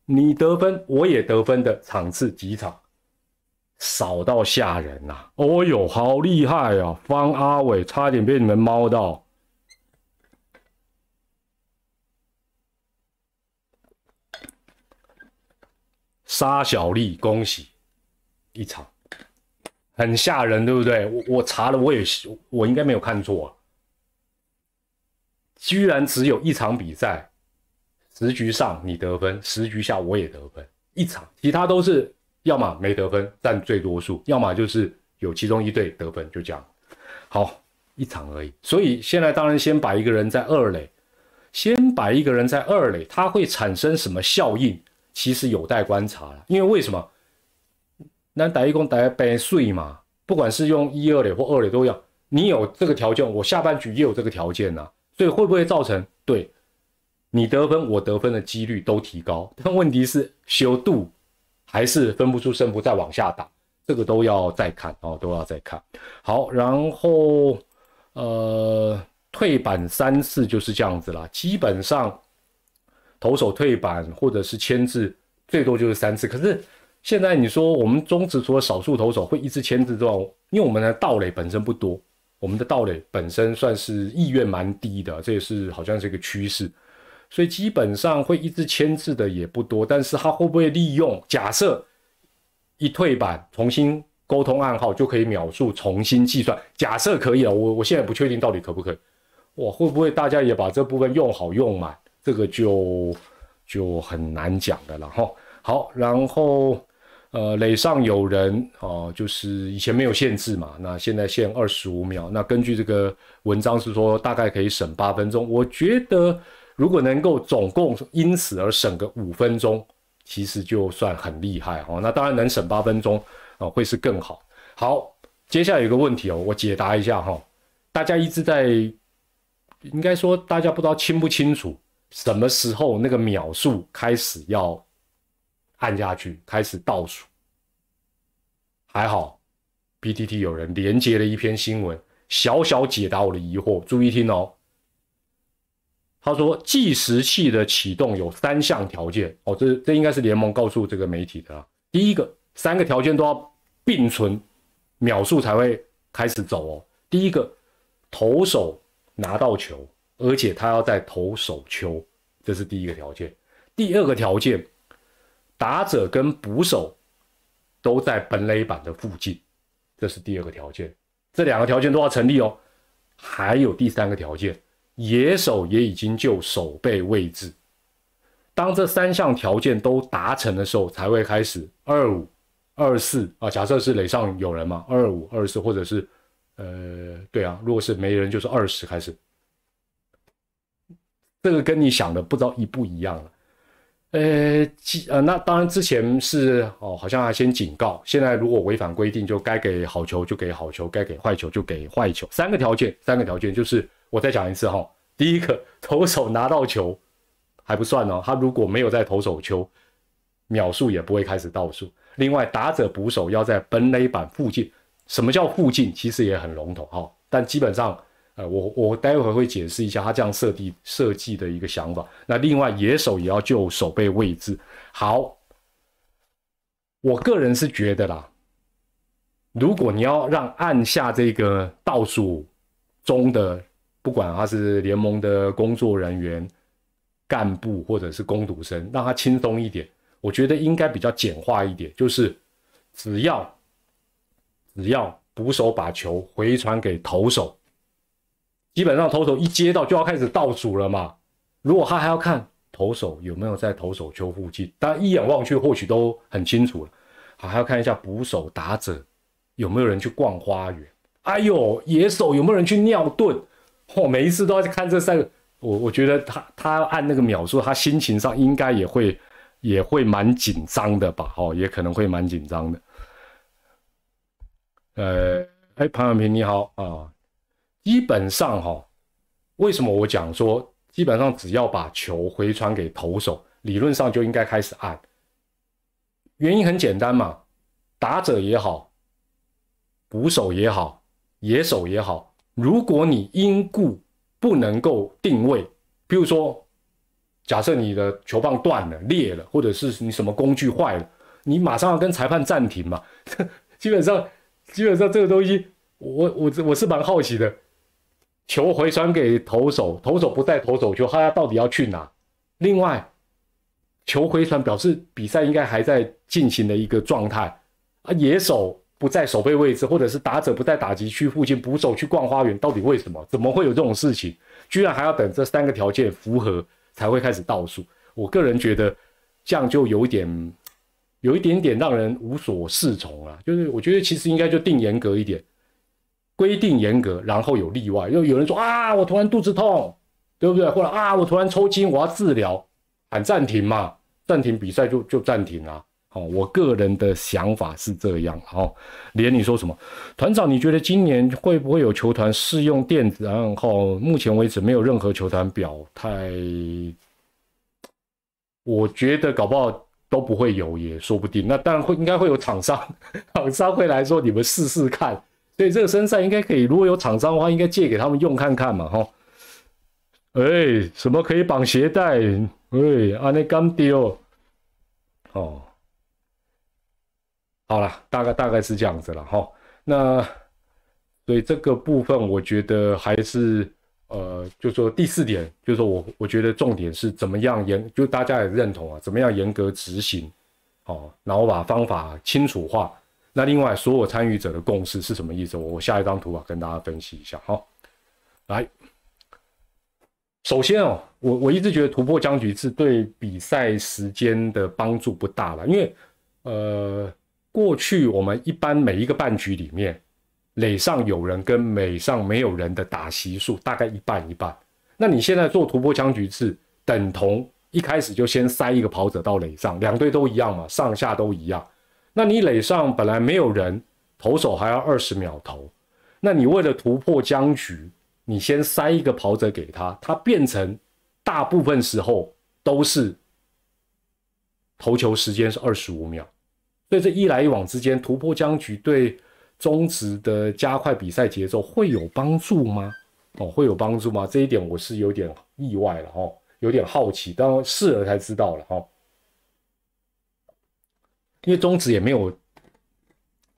你得分，我也得分的场次几场？少到吓人呐！哦呦，好厉害啊！方阿伟差点被你们猫到。沙小丽，恭喜一场，很吓人，对不对？我我查了，我也我应该没有看错，居然只有一场比赛，十局上你得分，十局下我也得分，一场，其他都是。要么没得分占最多数，要么就是有其中一队得分，就这样。好，一场而已。所以现在当然先摆一个人在二垒，先摆一个人在二垒，它会产生什么效应？其实有待观察了。因为为什么？那打一共打百岁嘛，不管是用一二垒或二垒都一样，你有这个条件，我下半局也有这个条件呐。所以会不会造成对你得分我得分的几率都提高？但问题是修度。还是分不出胜负，再往下打，这个都要再看哦，都要再看。好，然后呃，退板三次就是这样子啦。基本上投手退板或者是牵制，最多就是三次。可是现在你说我们中职除了少数投手会一直牵制之外，因为我们的盗垒本身不多，我们的盗垒本身算是意愿蛮低的，这也是好像是一个趋势。所以基本上会一直牵制的也不多，但是他会不会利用？假设一退板，重新沟通暗号就可以秒数重新计算。假设可以了，我我现在不确定到底可不可以。哇，会不会大家也把这部分用好用满？这个就就很难讲的了哈。好，然后呃垒上有人哦，就是以前没有限制嘛，那现在限二十五秒。那根据这个文章是说大概可以省八分钟，我觉得。如果能够总共因此而省个五分钟，其实就算很厉害哈。那当然能省八分钟啊，会是更好。好，接下来有个问题哦，我解答一下哈。大家一直在，应该说大家不知道清不清楚，什么时候那个秒数开始要按下去，开始倒数。还好，PTT 有人连接了一篇新闻，小小解答我的疑惑。注意听哦。他说计时器的启动有三项条件哦，这这应该是联盟告诉这个媒体的啊。第一个，三个条件都要并存，秒数才会开始走哦。第一个，投手拿到球，而且他要在投手球，这是第一个条件。第二个条件，打者跟捕手都在本垒板的附近，这是第二个条件。这两个条件都要成立哦。还有第三个条件。野手也已经就守备位置，当这三项条件都达成的时候，才会开始二五二四啊。假设是垒上有人嘛，二五二四，或者是呃，对啊，如果是没人，就是二十开始。这个跟你想的不知道一不一样了。呃，呃，那当然之前是哦，好像还先警告，现在如果违反规定，就该给好球就给好球，该给坏球就给坏球。三个条件，三个条件就是。我再讲一次哈，第一个投手拿到球还不算哦，他如果没有在投手球，秒数也不会开始倒数。另外，打者捕手要在本垒板附近，什么叫附近？其实也很笼统哈，但基本上，呃，我我待会会解释一下他这样设计设计的一个想法。那另外，野手也要就守备位置。好，我个人是觉得啦，如果你要让按下这个倒数中的。不管他是联盟的工作人员、干部或者是工读生，让他轻松一点。我觉得应该比较简化一点，就是只要只要捕手把球回传给投手，基本上投手一接到就要开始倒数了嘛。如果他还要看投手有没有在投手球附近，大家一眼望去或许都很清楚了。好，还要看一下捕手打者有没有人去逛花园。哎呦，野手有没有人去尿遁？我每一次都要去看这三个，我我觉得他他按那个秒数，他心情上应该也会也会蛮紧张的吧？哦，也可能会蛮紧张的。呃，哎，潘永平你好啊，基本上哈，为什么我讲说，基本上只要把球回传给投手，理论上就应该开始按。原因很简单嘛，打者也好，捕手也好，野手也好，如果你因故不能够定位，比如说，假设你的球棒断了、裂了，或者是你什么工具坏了，你马上要跟裁判暂停嘛。基本上，基本上这个东西，我我我是蛮好奇的。球回传给投手，投手不在投手球，他到底要去哪？另外，球回传表示比赛应该还在进行的一个状态啊。野手不在守备位置，或者是打者不在打击区附近，捕手去逛花园，到底为什么？怎么会有这种事情？居然还要等这三个条件符合才会开始倒数？我个人觉得这样就有点，有一点点让人无所适从啊。就是我觉得其实应该就定严格一点。规定严格，然后有例外。又有人说啊，我突然肚子痛，对不对？或者啊，我突然抽筋，我要治疗，喊暂停嘛，暂停比赛就就暂停啊。哦，我个人的想法是这样。好，连你说什么？团长，你觉得今年会不会有球团试用电子？然后目前为止没有任何球团表态。我觉得搞不好都不会有，也说不定。那当然会，应该会有厂商，厂商会来说，你们试试看。所以这个身上应该可以，如果有厂商的话，应该借给他们用看看嘛，哈。哎，什么可以绑鞋带？哎，阿内刚丢。哦，好了，大概大概是这样子了，哈。那所以这个部分，我觉得还是呃，就说第四点，就是说我我觉得重点是怎么样严，就大家也认同啊，怎么样严格执行，哦，然后把方法清楚化。那另外，所有参与者的共识是什么意思？我下一张图啊，跟大家分析一下。好，来，首先哦，我我一直觉得突破僵局是对比赛时间的帮助不大了，因为呃，过去我们一般每一个半局里面，垒上有人跟垒上没有人的打席数大概一半一半。那你现在做突破僵局是等同一开始就先塞一个跑者到垒上，两队都一样嘛，上下都一样。那你垒上本来没有人，投手还要二十秒投，那你为了突破僵局，你先塞一个跑者给他，他变成大部分时候都是投球时间是二十五秒，所以这一来一往之间突破僵局，对中职的加快比赛节奏会有帮助吗？哦，会有帮助吗？这一点我是有点意外了哦，有点好奇，当然试了才知道了哈。因为中职也没有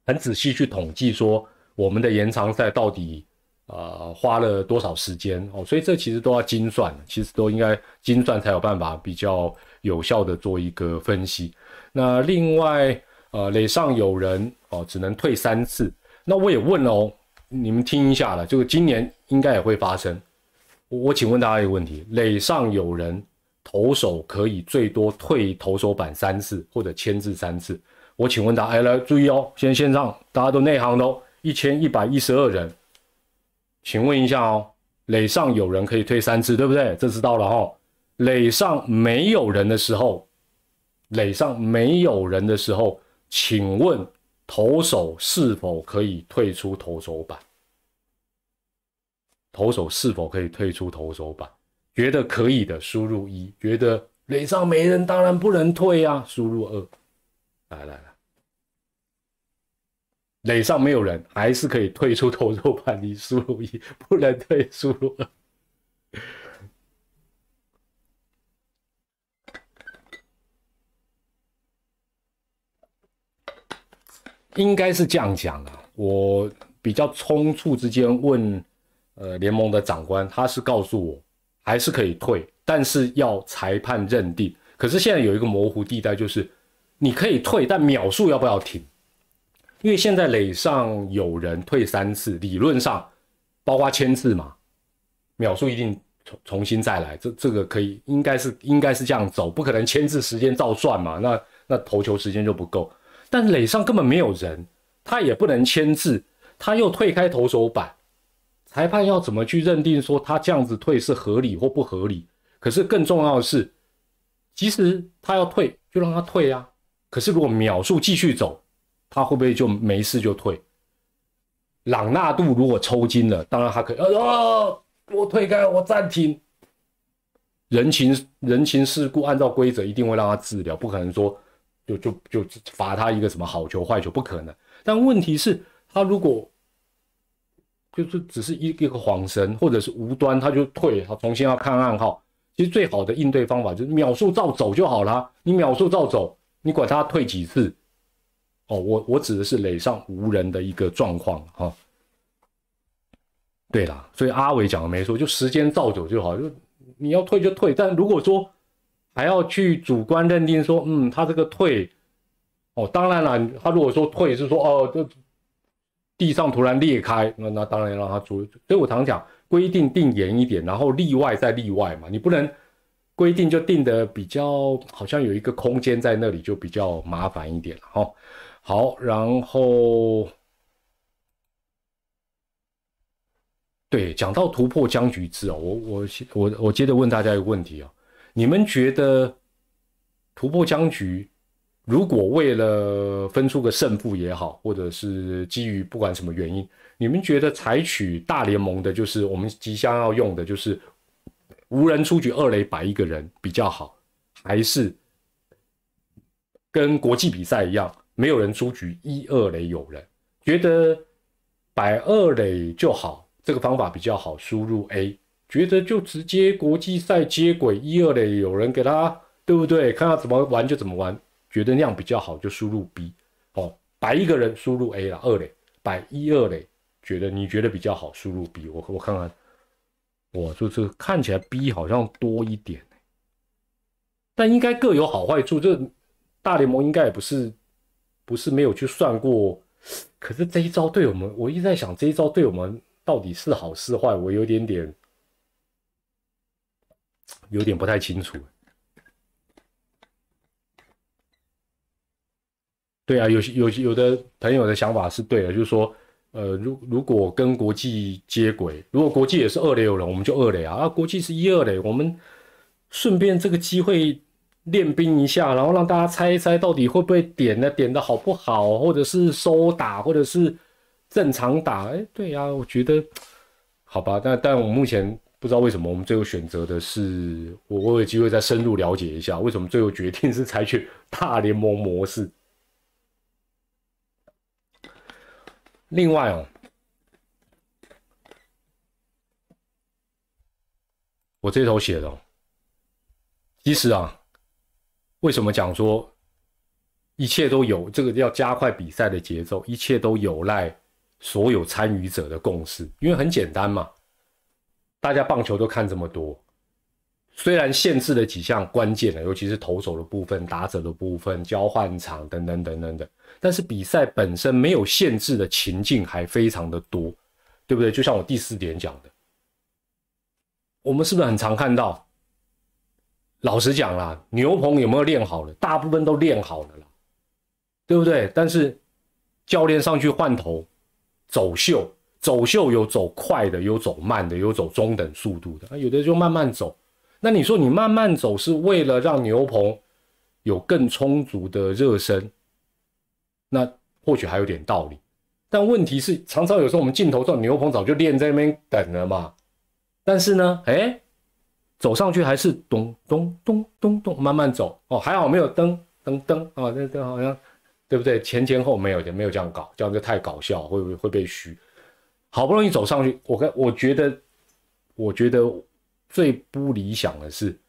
很仔细去统计说我们的延长赛到底呃花了多少时间哦，所以这其实都要精算，其实都应该精算才有办法比较有效的做一个分析。那另外呃垒上有人哦只能退三次，那我也问了哦，你们听一下了，这个今年应该也会发生。我请问大家一个问题：垒上有人。投手可以最多退投手板三次或者牵制三次。我请问大家，来注意哦，先线上大家都内行的哦，一千一百一十二人，请问一下哦，垒上有人可以退三次，对不对？这知道了哈。垒上没有人的时候，垒上没有人的时候，请问投手是否可以退出投手板？投手是否可以退出投手板？觉得可以的，输入一；觉得垒上没人，当然不能退啊，输入二。来来来，垒上没有人，还是可以退出投手板。你输入一，不能退，输入二。应该是这样讲啊，我比较匆促之间问，呃，联盟的长官，他是告诉我。还是可以退，但是要裁判认定。可是现在有一个模糊地带，就是你可以退，但秒数要不要停？因为现在垒上有人退三次，理论上包括签字嘛，秒数一定重重新再来。这这个可以，应该是应该是这样走，不可能签字时间照算嘛？那那投球时间就不够。但垒上根本没有人，他也不能签字，他又退开投手板。裁判要怎么去认定说他这样子退是合理或不合理？可是更重要的是，即使他要退，就让他退啊。可是如果秒数继续走，他会不会就没事就退？朗纳度如果抽筋了，当然他可以，呃，我退开，我暂停。人情人情世故，按照规则一定会让他治疗，不可能说就就就罚他一个什么好球坏球，不可能。但问题是，他如果就是只是一一个晃神，或者是无端他就退，他重新要看暗号。其实最好的应对方法就是秒数照走就好了。你秒数照走，你管他退几次。哦，我我指的是垒上无人的一个状况哈。对啦，所以阿伟讲的没错，就时间照走就好，就你要退就退。但如果说还要去主观认定说，嗯，他这个退，哦，当然了，他如果说退是说哦，这地上突然裂开，那那当然让他住。所以我常讲，规定定严一点，然后例外再例外嘛，你不能规定就定的比较好像有一个空间在那里，就比较麻烦一点了哈。好，然后对，讲到突破僵局制哦，我我我我接着问大家一个问题啊，你们觉得突破僵局，如果为了分出个胜负也好，或者是基于不管什么原因，你们觉得采取大联盟的，就是我们即将要用的，就是无人出局二垒摆一个人比较好，还是跟国际比赛一样？没有人出局，一二垒有人，觉得摆二垒就好，这个方法比较好。输入 A，觉得就直接国际赛接轨，一二垒有人给他，对不对？看他怎么玩就怎么玩，觉得那样比较好，就输入 B。哦，摆一个人输入 A 了，二垒摆一二垒，觉得你觉得比较好，输入 B。我我看看，哇，就是看起来 B 好像多一点，但应该各有好坏处。这大联盟应该也不是。不是没有去算过，可是这一招对我们，我一直在想这一招对我们到底是好是坏，我有点点，有点不太清楚。对啊，有些有有的朋友的想法是对的，就是说，呃，如如果跟国际接轨，如果国际也是二垒有人，我们就二垒啊，啊，国际是一二垒，我们顺便这个机会。练兵一下，然后让大家猜一猜到底会不会点呢？点的好不好，或者是收打，或者是正常打？哎，对呀，我觉得好吧。但但我目前不知道为什么我们最后选择的是，我我有机会再深入了解一下，为什么最后决定是采取大联盟模式。另外哦，我这头写的，其实啊。为什么讲说一切都有这个要加快比赛的节奏？一切都有赖所有参与者的共识，因为很简单嘛，大家棒球都看这么多，虽然限制了几项关键的，尤其是投手的部分、打者的部分、交换场等等等等等，但是比赛本身没有限制的情境还非常的多，对不对？就像我第四点讲的，我们是不是很常看到？老实讲啦，牛棚有没有练好了？大部分都练好了啦，对不对？但是教练上去换头，走秀，走秀有走快的，有走慢的，有走中等速度的，有的就慢慢走。那你说你慢慢走是为了让牛棚有更充足的热身，那或许还有点道理。但问题是，常常有时候我们镜头上牛棚早就练在那边等了嘛，但是呢，哎。走上去还是咚咚咚咚咚慢慢走哦，还好没有噔噔噔啊，这这好像对不对？前前后没有，没有这样搞，这样就太搞笑，会不会会被虚？好不容易走上去，我跟我觉得，我觉得最不理想的是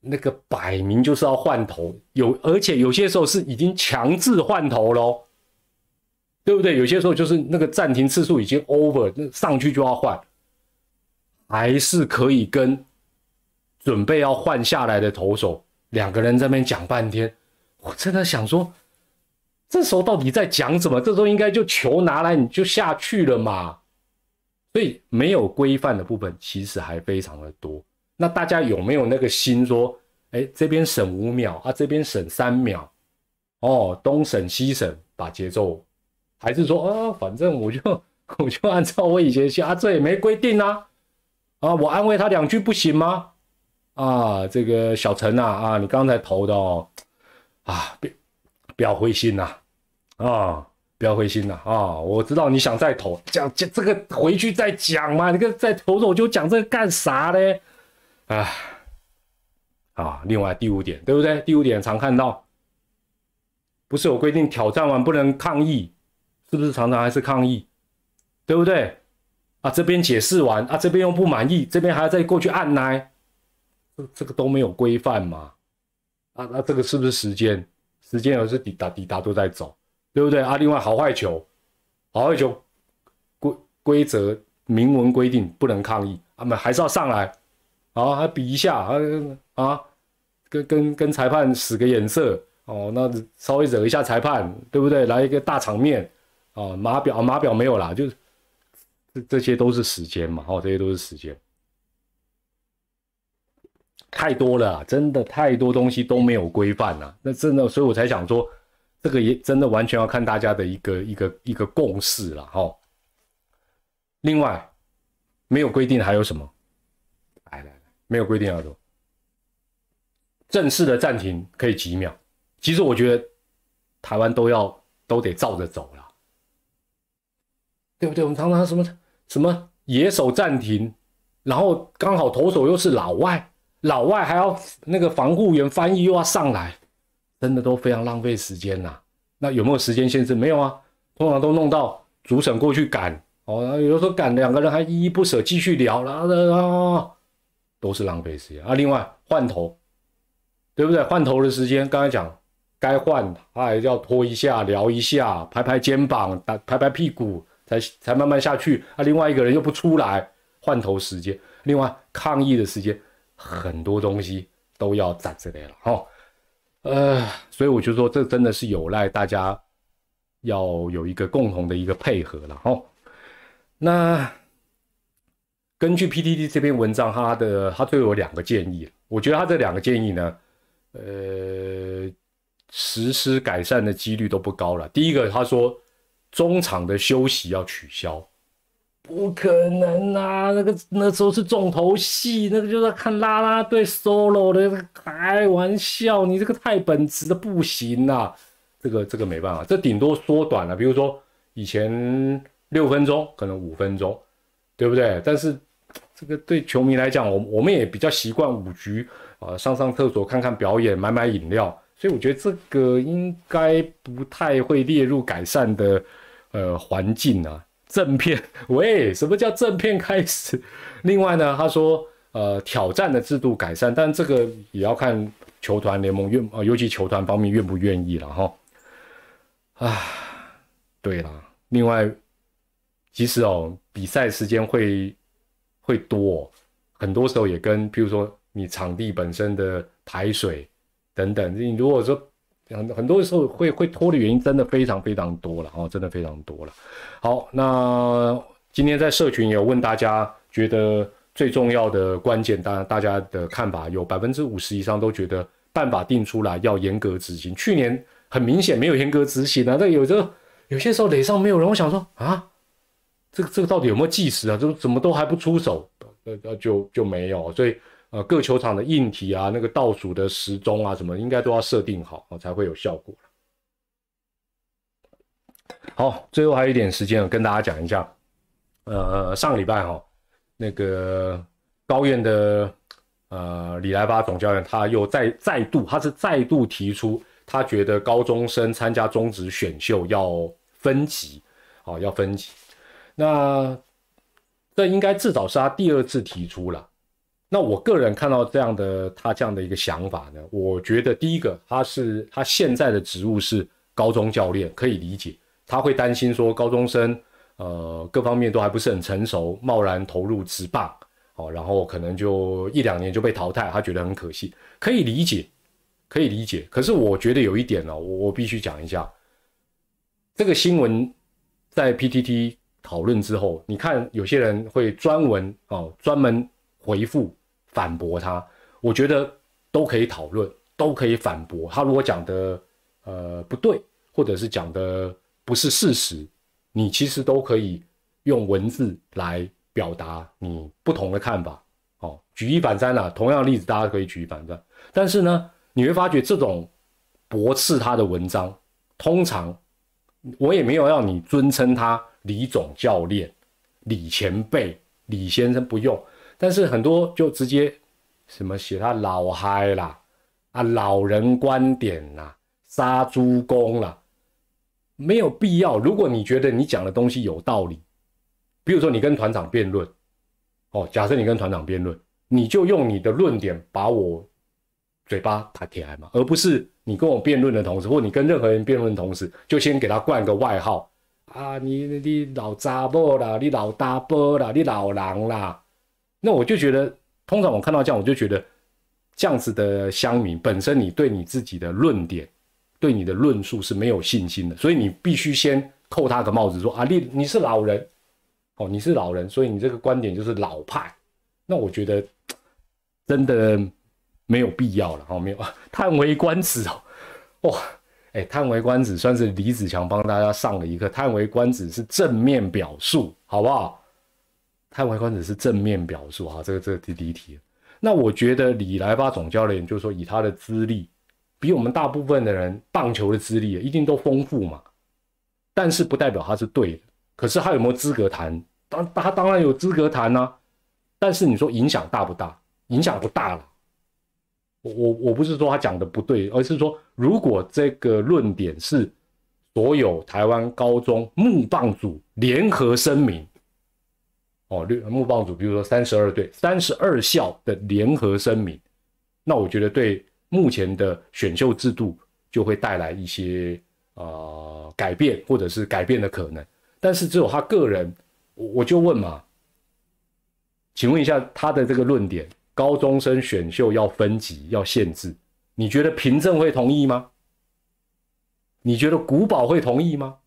那个摆明就是要换头，有而且有些时候是已经强制换头喽，对不对？有些时候就是那个暂停次数已经 over，那上去就要换，还是可以跟。准备要换下来的投手，两个人在那边讲半天，我真的想说，这时候到底在讲什么？这时候应该就球拿来你就下去了嘛。所以没有规范的部分其实还非常的多。那大家有没有那个心说，哎，这边省五秒啊，这边省三秒，哦，东省西省，把节奏，还是说啊，反正我就 我就按照我以前写啊，这也没规定啊，啊，我安慰他两句不行吗？啊，这个小陈呐，啊，你刚才投的哦，啊，别不要灰心呐，啊，不要灰心呐，啊，我知道你想再投，讲这这个回去再讲嘛，你个再投我就讲这个干啥嘞？啊，啊，另外第五点，对不对？第五点常看到不是有规定挑战完不能抗议，是不是常常还是抗议，对不对？啊，这边解释完啊，这边又不满意，这边还要再过去按呢，这个都没有规范嘛？啊，那这个是不是时间？时间有是滴答滴答都在走，对不对？啊，另外好坏球，好坏球规规则明文规定不能抗议，他们还是要上来，啊，还比一下啊啊，跟跟跟裁判使个眼色哦，那稍微惹一下裁判，对不对？来一个大场面啊，码表码表没有啦，就这这些都是时间嘛，哦，这些都是时间。太多了，真的太多东西都没有规范了。那真的，所以我才想说，这个也真的完全要看大家的一个一个一个共识了哈。另外，没有规定还有什么？没有规定要多。正式的暂停可以几秒？其实我觉得台湾都要都得照着走了，对不对？我们常常什么什么野手暂停，然后刚好投手又是老外。老外还要那个防护员翻译又要上来，真的都非常浪费时间呐。那有没有时间限制？没有啊，通常都弄到主审过去赶哦。有的时候赶两个人还依依不舍继续聊了，都是浪费时间啊。另外换头，对不对？换头的时间，刚才讲该换，他还要拖一下聊一下，拍拍肩膀，打拍拍屁股，才才慢慢下去。啊，另外一个人又不出来，换头时间。另外抗议的时间。很多东西都要攒着来了哈，呃，所以我就说这真的是有赖大家要有一个共同的一个配合了哈。那根据 PTT 这篇文章，他的他最后两个建议，我觉得他这两个建议呢，呃，实施改善的几率都不高了。第一个，他说中场的休息要取消。不可能啊！那个那时候是重头戏，那个就是看啦啦队 solo 的，开玩笑，你这个太本职的不行啊！这个这个没办法，这顶多缩短了，比如说以前六分钟，可能五分钟，对不对？但是这个对球迷来讲，我我们也比较习惯五局啊，上上厕所、看看表演、买买饮料，所以我觉得这个应该不太会列入改善的呃环境啊。正片，喂，什么叫正片开始？另外呢，他说，呃，挑战的制度改善，但这个也要看球团联盟愿，呃，尤其球团方面愿不愿意了哈。啊，对了，另外，其实哦，比赛时间会会多，很多时候也跟，譬如说你场地本身的排水等等，你如果说。很很多时候会会拖的原因真的非常非常多了哦，真的非常多了。好，那今天在社群有问大家，觉得最重要的关键，当然大家的看法有百分之五十以上都觉得办法定出来要严格执行。去年很明显没有严格执行啊，那有的有些时候垒上没有人，我想说啊，这个这个到底有没有计时啊？就怎么都还不出手，呃呃就就没有，所以。呃，各球场的硬体啊，那个倒数的时钟啊，什么应该都要设定好啊才会有效果。好，最后还有一点时间，跟大家讲一下。呃，上个礼拜哈，那个高院的呃李来巴总教练，他又再再度，他是再度提出，他觉得高中生参加中职选秀要分级，好，要分级。那这应该至少是他第二次提出了。那我个人看到这样的他这样的一个想法呢，我觉得第一个他是他现在的职务是高中教练，可以理解，他会担心说高中生呃各方面都还不是很成熟，贸然投入职棒，哦，然后可能就一两年就被淘汰，他觉得很可惜，可以理解，可以理解。可是我觉得有一点呢，我我必须讲一下，这个新闻在 PTT 讨论之后，你看有些人会专门哦专门。回复反驳他，我觉得都可以讨论，都可以反驳他。如果讲的呃不对，或者是讲的不是事实，你其实都可以用文字来表达你不同的看法。哦，举一反三啦，同样的例子大家可以举一反三。但是呢，你会发觉这种驳斥他的文章，通常我也没有要你尊称他李总教练、李前辈、李先生，不用。但是很多就直接什么写他老嗨啦，啊老人观点啦，杀猪工啦，没有必要。如果你觉得你讲的东西有道理，比如说你跟团长辩论，哦，假设你跟团长辩论，你就用你的论点把我嘴巴打起来嘛，而不是你跟我辩论的同时，或你跟任何人辩论的同时，就先给他冠个外号啊，你你老杂波啦，你老大波啦，你老狼啦，那我就觉得，通常我看到这样，我就觉得。这样子的乡民本身，你对你自己的论点、对你的论述是没有信心的，所以你必须先扣他个帽子，说啊，你你是老人，哦，你是老人，所以你这个观点就是老派。那我觉得真的没有必要了，哦，没有。叹为观止哦，哇，哎，叹为观止算是李子强帮大家上了一课。叹为观止是正面表述，好不好？叹为观止是正面表述，哈，这个这个第第一题。那我觉得李来巴总教练就是说，以他的资历，比我们大部分的人棒球的资历一定都丰富嘛。但是不代表他是对的。可是他有没有资格谈？当他当然有资格谈呐。但是你说影响大不大？影响不大了。我我我不是说他讲的不对，而是说如果这个论点是所有台湾高中木棒组联合声明。哦，绿木棒组，比如说三十二队、三十二校的联合声明，那我觉得对目前的选秀制度就会带来一些呃改变，或者是改变的可能。但是只有他个人，我我就问嘛，请问一下他的这个论点，高中生选秀要分级、要限制，你觉得凭证会同意吗？你觉得古堡会同意吗？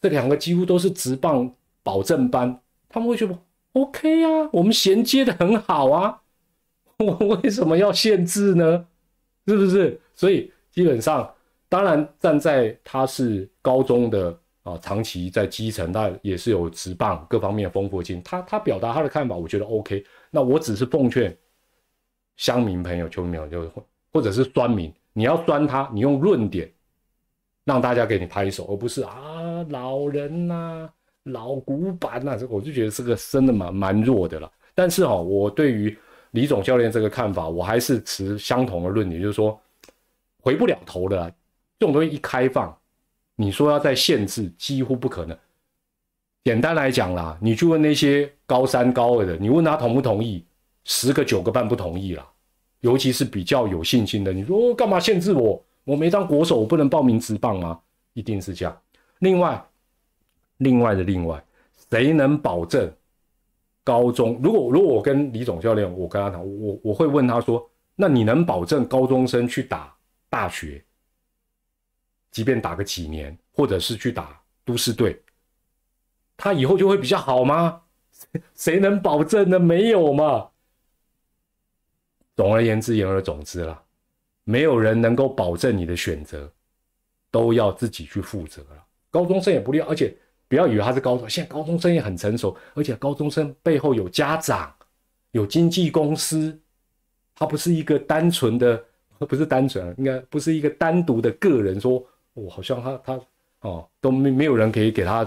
这两个几乎都是职棒保证班。他们会觉得 OK 啊，我们衔接的很好啊，我 为什么要限制呢？是不是？所以基本上，当然站在他是高中的啊，长期在基层，那也是有职棒各方面丰富性。他他表达他的看法，我觉得 OK。那我只是奉劝乡民朋友、球迷朋友，就或者是酸民，你要酸他，你用论点让大家给你拍手，而不是啊老人呐。老古板呐，这我就觉得这个真的蛮蛮弱的了。但是哈，我对于李总教练这个看法，我还是持相同的论点，就是说回不了头的。这种东西一开放，你说要再限制，几乎不可能。简单来讲啦，你去问那些高三高二的，你问他同不同意，十个九个半不同意啦。尤其是比较有信心的，你说干嘛限制我？我没当国手，我不能报名职棒吗？一定是这样。另外。另外的另外，谁能保证高中？如果如果我跟李总教练，我跟他谈，我我会问他说：那你能保证高中生去打大学，即便打个几年，或者是去打都市队，他以后就会比较好吗？谁能保证呢？没有嘛。总而言之，言而总之啦，没有人能够保证你的选择，都要自己去负责了。高中生也不例外，而且。不要以为他是高中，现在高中生也很成熟，而且高中生背后有家长，有经纪公司，他不是一个单纯的，不是单纯，应该不是一个单独的个人说，我好像他他哦都没没有人可以给他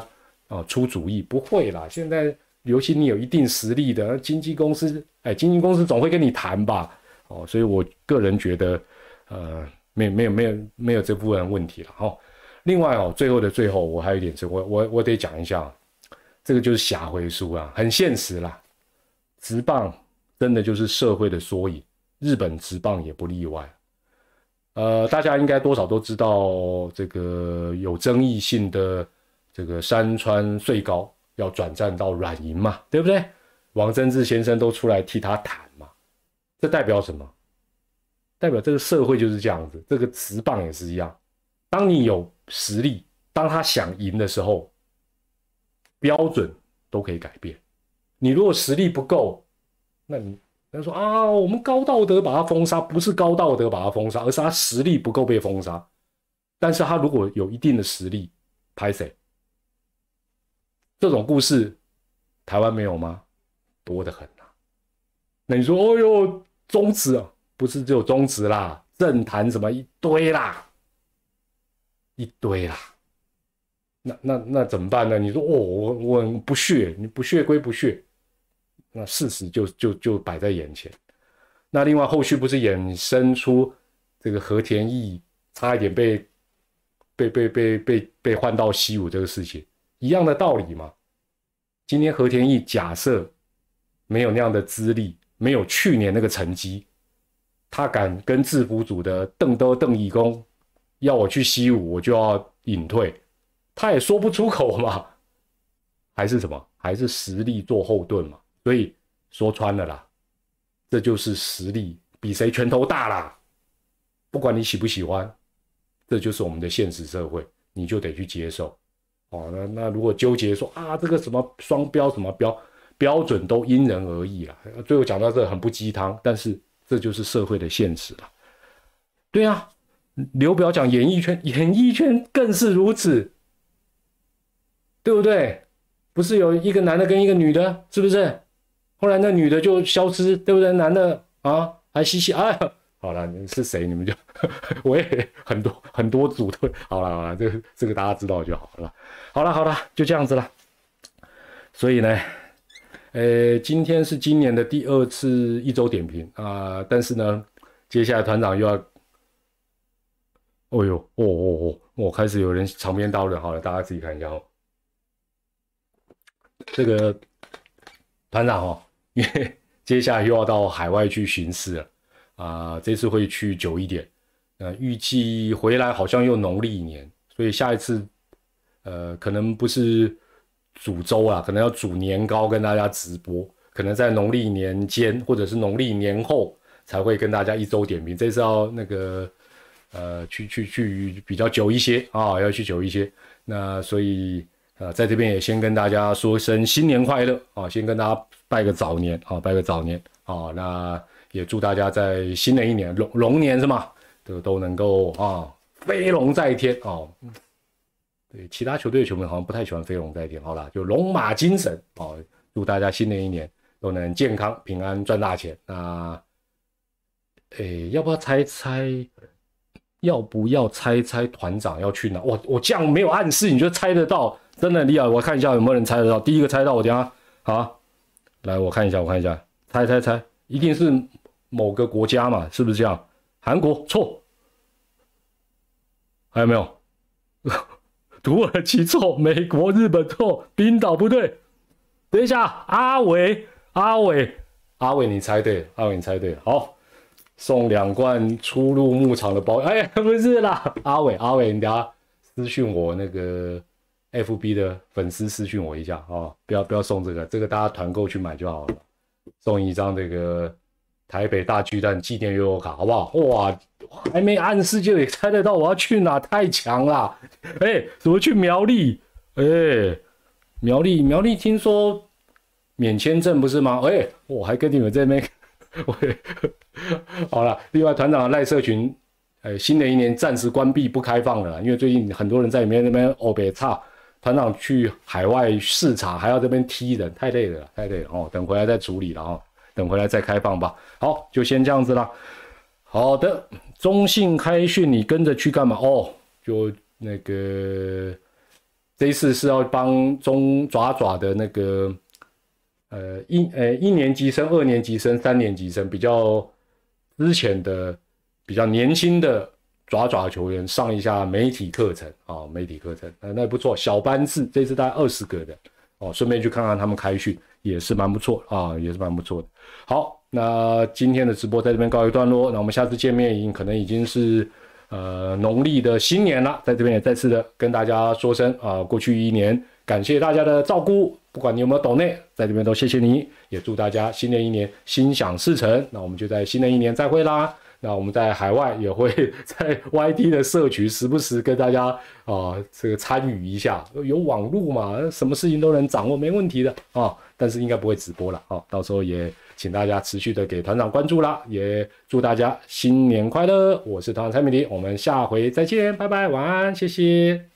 哦出主意，不会啦。现在尤其你有一定实力的经纪公司，哎，经纪公司总会跟你谈吧，哦，所以我个人觉得，呃，没有没有没有没有这部分问题了哈。另外哦，最后的最后，我还有一点是，我我我得讲一下，这个就是侠回书啊，很现实啦。直棒真的就是社会的缩影，日本直棒也不例外。呃，大家应该多少都知道这个有争议性的这个山川穗高要转战到软银嘛，对不对？王贞治先生都出来替他谈嘛，这代表什么？代表这个社会就是这样子，这个直棒也是一样。当你有实力，当他想赢的时候，标准都可以改变。你如果实力不够，那你他说啊，我们高道德把他封杀，不是高道德把他封杀，而是他实力不够被封杀。但是他如果有一定的实力，拍谁？这种故事台湾没有吗？多得很呐。那你说，哦哟，中职啊，不是只有中职啦，政坛什么一堆啦。一堆啦，那那那怎么办呢？你说哦，我我不屑，你不屑归不屑，那事实就就就摆在眼前。那另外后续不是衍生出这个和田义差一点被被被被被被换到西武这个事情，一样的道理嘛。今天和田义假设没有那样的资历，没有去年那个成绩，他敢跟制服组的邓德邓义工要我去西武，我就要隐退，他也说不出口嘛。还是什么？还是实力做后盾嘛？所以说穿了啦，这就是实力比谁拳头大啦。不管你喜不喜欢，这就是我们的现实社会，你就得去接受。哦，那那如果纠结说啊，这个什么双标什么标标准都因人而异了。最后讲到这很不鸡汤，但是这就是社会的现实了。对啊，刘表讲演艺圈，演艺圈更是如此，对不对？不是有一个男的跟一个女的，是不是？后来那女的就消失，对不对？男的啊，还嘻嘻啊。好了，你是谁？你们就 我也很多很多组队。好了好了，这个这个大家知道就好了。好了好了，就这样子了。所以呢，呃，今天是今年的第二次一周点评啊，但是呢，接下来团长又要，哦呦，哦哦哦，我开始有人长篇大论，好了，大家自己看一下哦。这个团长哦，因为 接下来又要到海外去巡视了啊，这次会去久一点，呃，预计回来好像又农历年，所以下一次呃可能不是煮粥啊，可能要煮年糕跟大家直播，可能在农历年间或者是农历年后才会跟大家一周点评。这次要那个呃去去去比较久一些啊，要去久一些，那所以。呃，在这边也先跟大家说声新年快乐啊！先跟大家拜个早年啊，拜个早年啊！那也祝大家在新的一年龙龙年是吗？都都能够啊飞龙在天哦！对，其他球队的球迷好像不太喜欢飞龙在天，好了，就龙马精神啊！祝大家新的一年都能健康平安赚大钱。那，诶，要不要猜猜？要不要猜猜团长要去哪？我我这样没有暗示，你就猜得到？真的厉害，我看一下有没有人猜得到。第一个猜到，我等下好，来我看一下，我看一下，猜猜猜，一定是某个国家嘛？是不是这样？韩国错，还有没有？土耳其错，美国、日本错，冰岛不对。等一下，阿伟，阿伟，阿伟，你猜对了，阿伟你猜对了，好，送两罐出入牧场的包。哎，不是啦，阿伟，阿伟，你等下私讯我那个。F B 的粉丝私讯我一下啊，不要不要送这个，这个大家团购去买就好了，送一张这个台北大巨蛋纪念优卡，好不好？哇，还没暗示就也猜得到我要去哪，太强了！哎，怎么去苗栗？哎，苗栗苗栗听说免签证不是吗？哎，我还跟你们这边，喂，好了，另外团长的赖社群，哎，新的一年暂时关闭不开放了，因为最近很多人在里面那边哦别差。团长去海外视察，还要这边踢人，太累了，太累了哦。等回来再处理了哦，等回来再开放吧。好，就先这样子啦。好的，中信开训，你跟着去干嘛？哦，就那个这一次是要帮中爪爪的那个呃一呃一年级生、二年级生、三年级生比较之前的比较年轻的。爪爪球员上一下媒体课程啊，媒体课程，呃，那不错，小班制，这次大概二十个人哦，顺便去看看他们开训，也是蛮不错啊，也是蛮不错的。好，那今天的直播在这边告一段落，那我们下次见面已经可能已经是呃农历的新年了，在这边也再次的跟大家说声啊，过去一年感谢大家的照顾，不管你有没有抖内，在这边都谢谢你，也祝大家新的一年心想事成，那我们就在新的一年再会啦。那我们在海外也会在 YT 的社群时不时跟大家啊这个参与一下，有网络嘛，什么事情都能掌握，没问题的啊。但是应该不会直播了啊，到时候也请大家持续的给团长关注啦，也祝大家新年快乐。我是团长蔡明迪，我们下回再见，拜拜，晚安，谢谢。